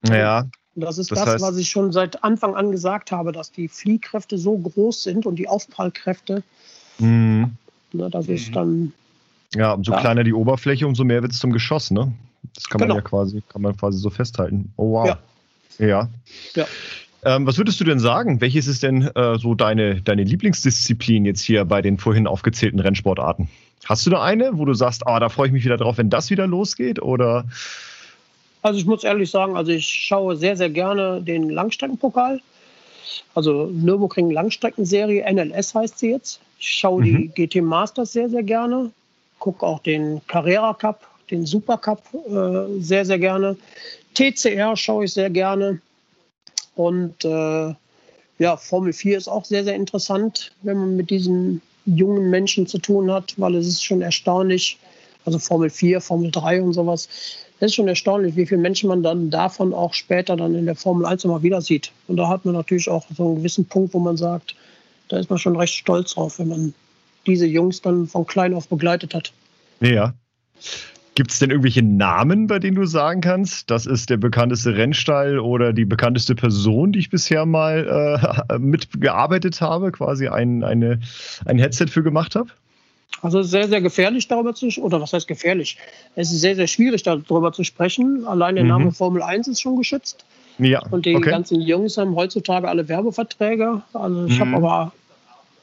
Ja, Und das ist Das das, heißt- was ich schon seit Anfang an gesagt habe, dass die Fliehkräfte so groß sind und die Aufprallkräfte, mhm. ne, das ist Mhm. dann ja umso Ja. kleiner die Oberfläche, umso mehr wird es zum Geschoss, ne? Das kann man Genau. ja quasi, kann man quasi so festhalten. Oh wow. Ja. Ja. Ja. Ähm, was würdest du denn sagen? Welches ist denn äh, so deine, deine Lieblingsdisziplin jetzt hier bei den vorhin aufgezählten Rennsportarten? Hast du da eine, wo du sagst, ah, da freue ich mich wieder drauf, wenn das wieder losgeht? Oder Also ich muss ehrlich sagen, also ich schaue sehr, sehr gerne den Langstreckenpokal. Also Nürburgring Langstreckenserie, NLS heißt sie jetzt. Ich schaue die GT Masters sehr, sehr gerne. Gucke auch den Carrera Cup, den Super Cup äh, sehr, sehr gerne. TCR schaue ich sehr gerne. Und äh, ja, Formel 4 ist auch sehr, sehr interessant, wenn man mit diesen jungen Menschen zu tun hat, weil es ist schon erstaunlich, also Formel 4, Formel 3 und sowas, ist schon erstaunlich, wie viele Menschen man dann davon auch später dann in der Formel 1 immer wieder sieht. Und da hat man natürlich auch so einen gewissen Punkt, wo man sagt, da ist man schon recht stolz drauf, wenn man diese Jungs dann von klein auf begleitet hat. ja. Gibt es denn irgendwelche Namen, bei denen du sagen kannst, das ist der bekannteste Rennstall oder die bekannteste Person, die ich bisher mal äh, mitgearbeitet habe, quasi ein, eine, ein Headset für gemacht habe? Also es ist sehr, sehr gefährlich darüber zu, oder was heißt gefährlich? Es ist sehr, sehr schwierig darüber zu sprechen. Allein der Mhm. Name Formel 1 ist schon geschützt. Ja, Und die okay. ganzen Jungs haben heutzutage alle Werbeverträge. Also ich Mhm. habe aber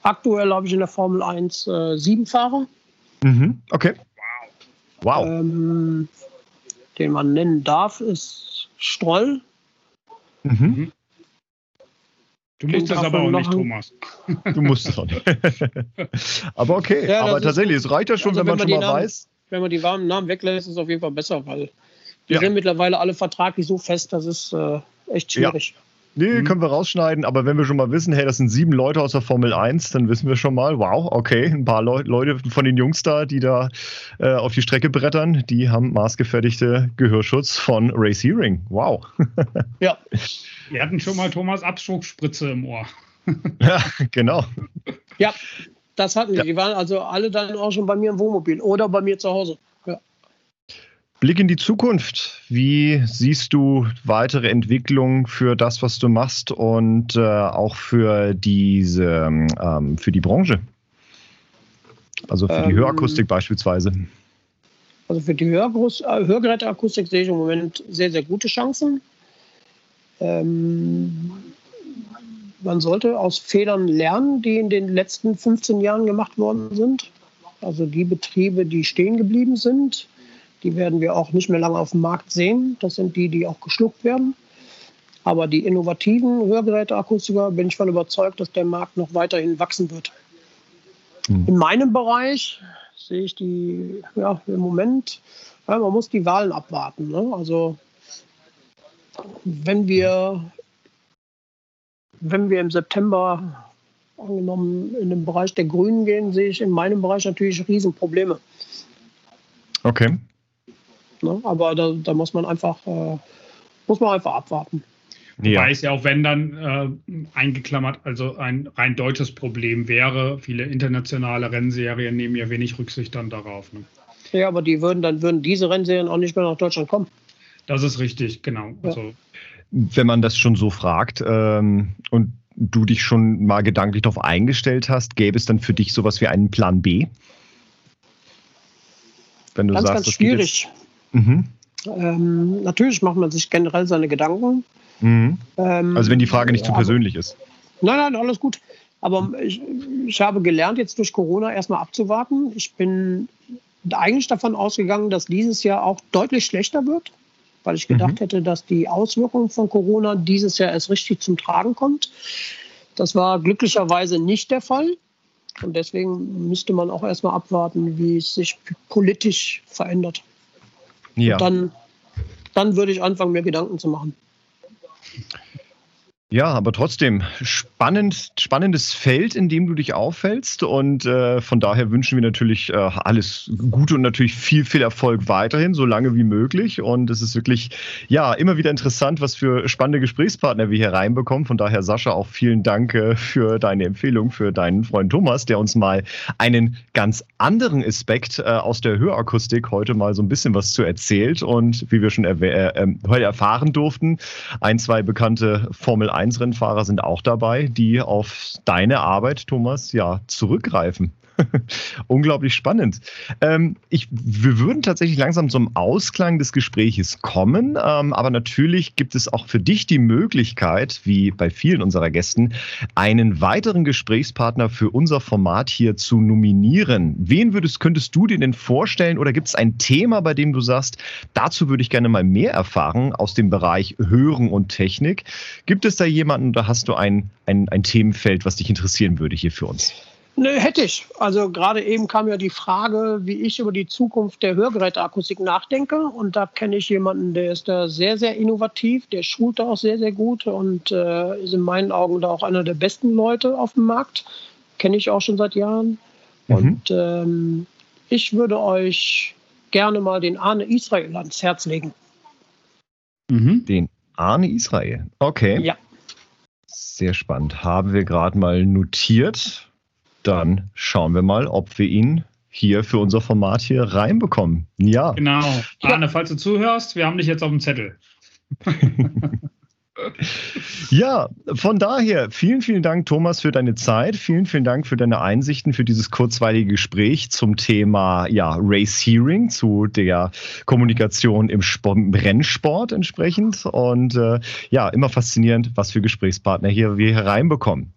aktuell habe ich in der Formel 1 äh, sieben Fahrer, Mhm. Okay. Wow. ähm, den man nennen darf, ist Stroll. Mhm. Du musst es Klingt aber auch nicht, Thomas. Du musst es auch nicht. aber okay, Ja, das aber tatsächlich, es reicht ja schon, also wenn wenn man man schon mal Namen- weiß. Wenn man die warmen Namen weglässt, ist es auf jeden Fall besser, weil die Ja. sind mittlerweile alle vertraglich so fest, das ist äh, echt Ja. Nee, Mhm. können wir rausschneiden, aber wenn wir schon mal wissen, hey, das sind sieben Leute aus der Formel 1, dann wissen wir schon mal, wow, okay, ein paar Leu Leute von den Jungs da, die da äh, auf die Strecke brettern, die haben maßgefertigte Gehörschutz von Race Hearing. Wow. Ja, Wir hatten schon mal Thomas Abschussspritze im Ohr. ja, genau. ja, das hatten die. Ja. Die waren also alle dann auch schon bei mir im Wohnmobil oder bei mir zu Hause. Blick in die Zukunft. Wie siehst du weitere Entwicklung für das, was du machst und äh, auch für diese, ähm, für die Branche? Also für die Ähm, Hörakustik beispielsweise. Also für die Hörgroß äh, Hörgeräteakustik sehe ich im Moment sehr, sehr gute Chancen. Ähm, man sollte aus Fehlern lernen, die in den letzten 15 Jahren gemacht worden sind. Also die Betriebe, die stehen geblieben sind, die werden wir auch nicht mehr lange auf dem Markt sehen. Das sind die, die auch geschluckt werden. Aber die innovativen Hörgeräteakustiker bin ich von überzeugt, dass der Markt noch weiterhin wachsen wird. Hm. In meinem Bereich sehe ich die, ja, im Moment, ja, man muss die Wahlen abwarten. Ne? Also, wenn wir, wenn wir im September angenommen in den Bereich der Grünen gehen, sehe ich in meinem Bereich natürlich Riesenprobleme. Okay. Ne? Aber da, da muss man einfach, äh, muss man einfach abwarten. Ja. Weiß ja auch, wenn dann äh, eingeklammert, also ein rein deutsches Problem wäre. Viele internationale Rennserien nehmen ja wenig Rücksicht dann darauf. Ne? Ja, aber die würden, dann würden diese Rennserien auch nicht mehr nach Deutschland kommen. Das ist richtig, genau. Ja. Also, wenn man das schon so fragt ähm, und du dich schon mal gedanklich darauf eingestellt hast, gäbe es dann für dich sowas wie einen Plan B? Wenn du Ganz, sagst, ganz das geht schwierig. Mhm. Ähm, natürlich macht man sich generell seine Gedanken. Mhm. Ähm, Also wenn die Frage nicht zu aber- persönlich ist. Nein, nein, alles gut. Aber ich, ich habe gelernt, jetzt durch Corona erstmal abzuwarten. Ich bin eigentlich davon ausgegangen, dass dieses Jahr auch deutlich schlechter wird, weil ich gedacht mhm. hätte, dass die Auswirkungen von Corona dieses Jahr erst richtig zum Tragen kommt. Das war glücklicherweise nicht der Fall. Und deswegen müsste man auch erstmal abwarten, wie es sich politisch verändert. Ja. Und dann, dann würde ich anfangen, mir Gedanken zu machen. Ja, aber trotzdem spannend, spannendes Feld, in dem du dich auffällst. Und äh, von daher wünschen wir natürlich äh, alles Gute und natürlich viel, viel Erfolg weiterhin, so lange wie möglich. Und es ist wirklich, ja, immer wieder interessant, was für spannende Gesprächspartner wir hier reinbekommen. Von daher, Sascha, auch vielen Dank äh, für deine Empfehlung für deinen Freund Thomas, der uns mal einen ganz anderen Aspekt äh, aus der Hörakustik heute mal so ein bisschen was zu erzählt. Und wie wir schon äh, ähm, heute erfahren durften, ein, zwei bekannte Formel 1-Rennfahrer sind auch dabei, die auf deine Arbeit, Thomas, ja, zurückgreifen. Unglaublich spannend. Ähm, ich, wir würden tatsächlich langsam zum Ausklang des Gespräches kommen, ähm, aber natürlich gibt es auch für dich die Möglichkeit, wie bei vielen unserer Gästen, einen weiteren Gesprächspartner für unser Format hier zu nominieren. Wen würdest, könntest du dir denn vorstellen oder gibt es ein Thema, bei dem du sagst, dazu würde ich gerne mal mehr erfahren aus dem Bereich Hören und Technik? Gibt es da jemanden oder hast du ein, ein, ein Themenfeld, was dich interessieren würde hier für uns? Nö, hätte ich. Also gerade eben kam ja die Frage, wie ich über die Zukunft der Hörgeräteakustik nachdenke. Und da kenne ich jemanden, der ist da sehr, sehr innovativ, der schult da auch sehr, sehr gut und äh, ist in meinen Augen da auch einer der besten Leute auf dem Markt. Kenne ich auch schon seit Jahren. Mhm. Und ähm, ich würde euch gerne mal den Arne Israel ans Herz legen. Mhm. Den Arne Israel. Okay. Ja. Sehr spannend. Haben wir gerade mal notiert dann schauen wir mal, ob wir ihn hier für unser Format hier reinbekommen. Ja. Genau. Arne, falls du zuhörst, wir haben dich jetzt auf dem Zettel. ja, von daher vielen, vielen Dank, Thomas, für deine Zeit. Vielen, vielen Dank für deine Einsichten, für dieses kurzweilige Gespräch zum Thema ja, Race Hearing, zu der Kommunikation im, Sport, Rennsport entsprechend. Und äh, ja, immer faszinierend, was für Gesprächspartner hier wir hereinbekommen.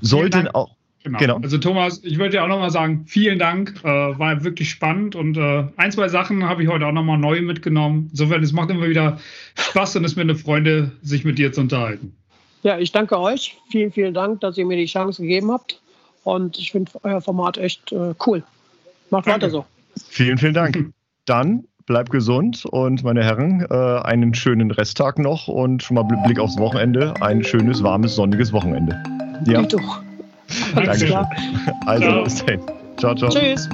Sollten auch Genau. genau. Also Thomas, ich würde dir auch nochmal sagen, vielen Dank. Äh, war wirklich spannend und äh, ein, zwei Sachen habe ich heute auch nochmal neu mitgenommen. Insofern, es macht immer wieder Spaß und es ist mir eine Freude, sich mit dir zu unterhalten. Ja, ich danke euch. Vielen, vielen Dank, dass ihr mir die Chance gegeben habt. Und ich finde euer Format echt äh, cool. Macht danke. weiter so. Vielen, vielen Dank. Dann bleibt gesund und meine Herren, äh, einen schönen Resttag noch und schon mal Blick aufs Wochenende. Ein schönes, warmes, sonniges Wochenende. Ja. Ich doch. Dankeschön. Also, bis dahin. Ciao, ciao. Tschüss.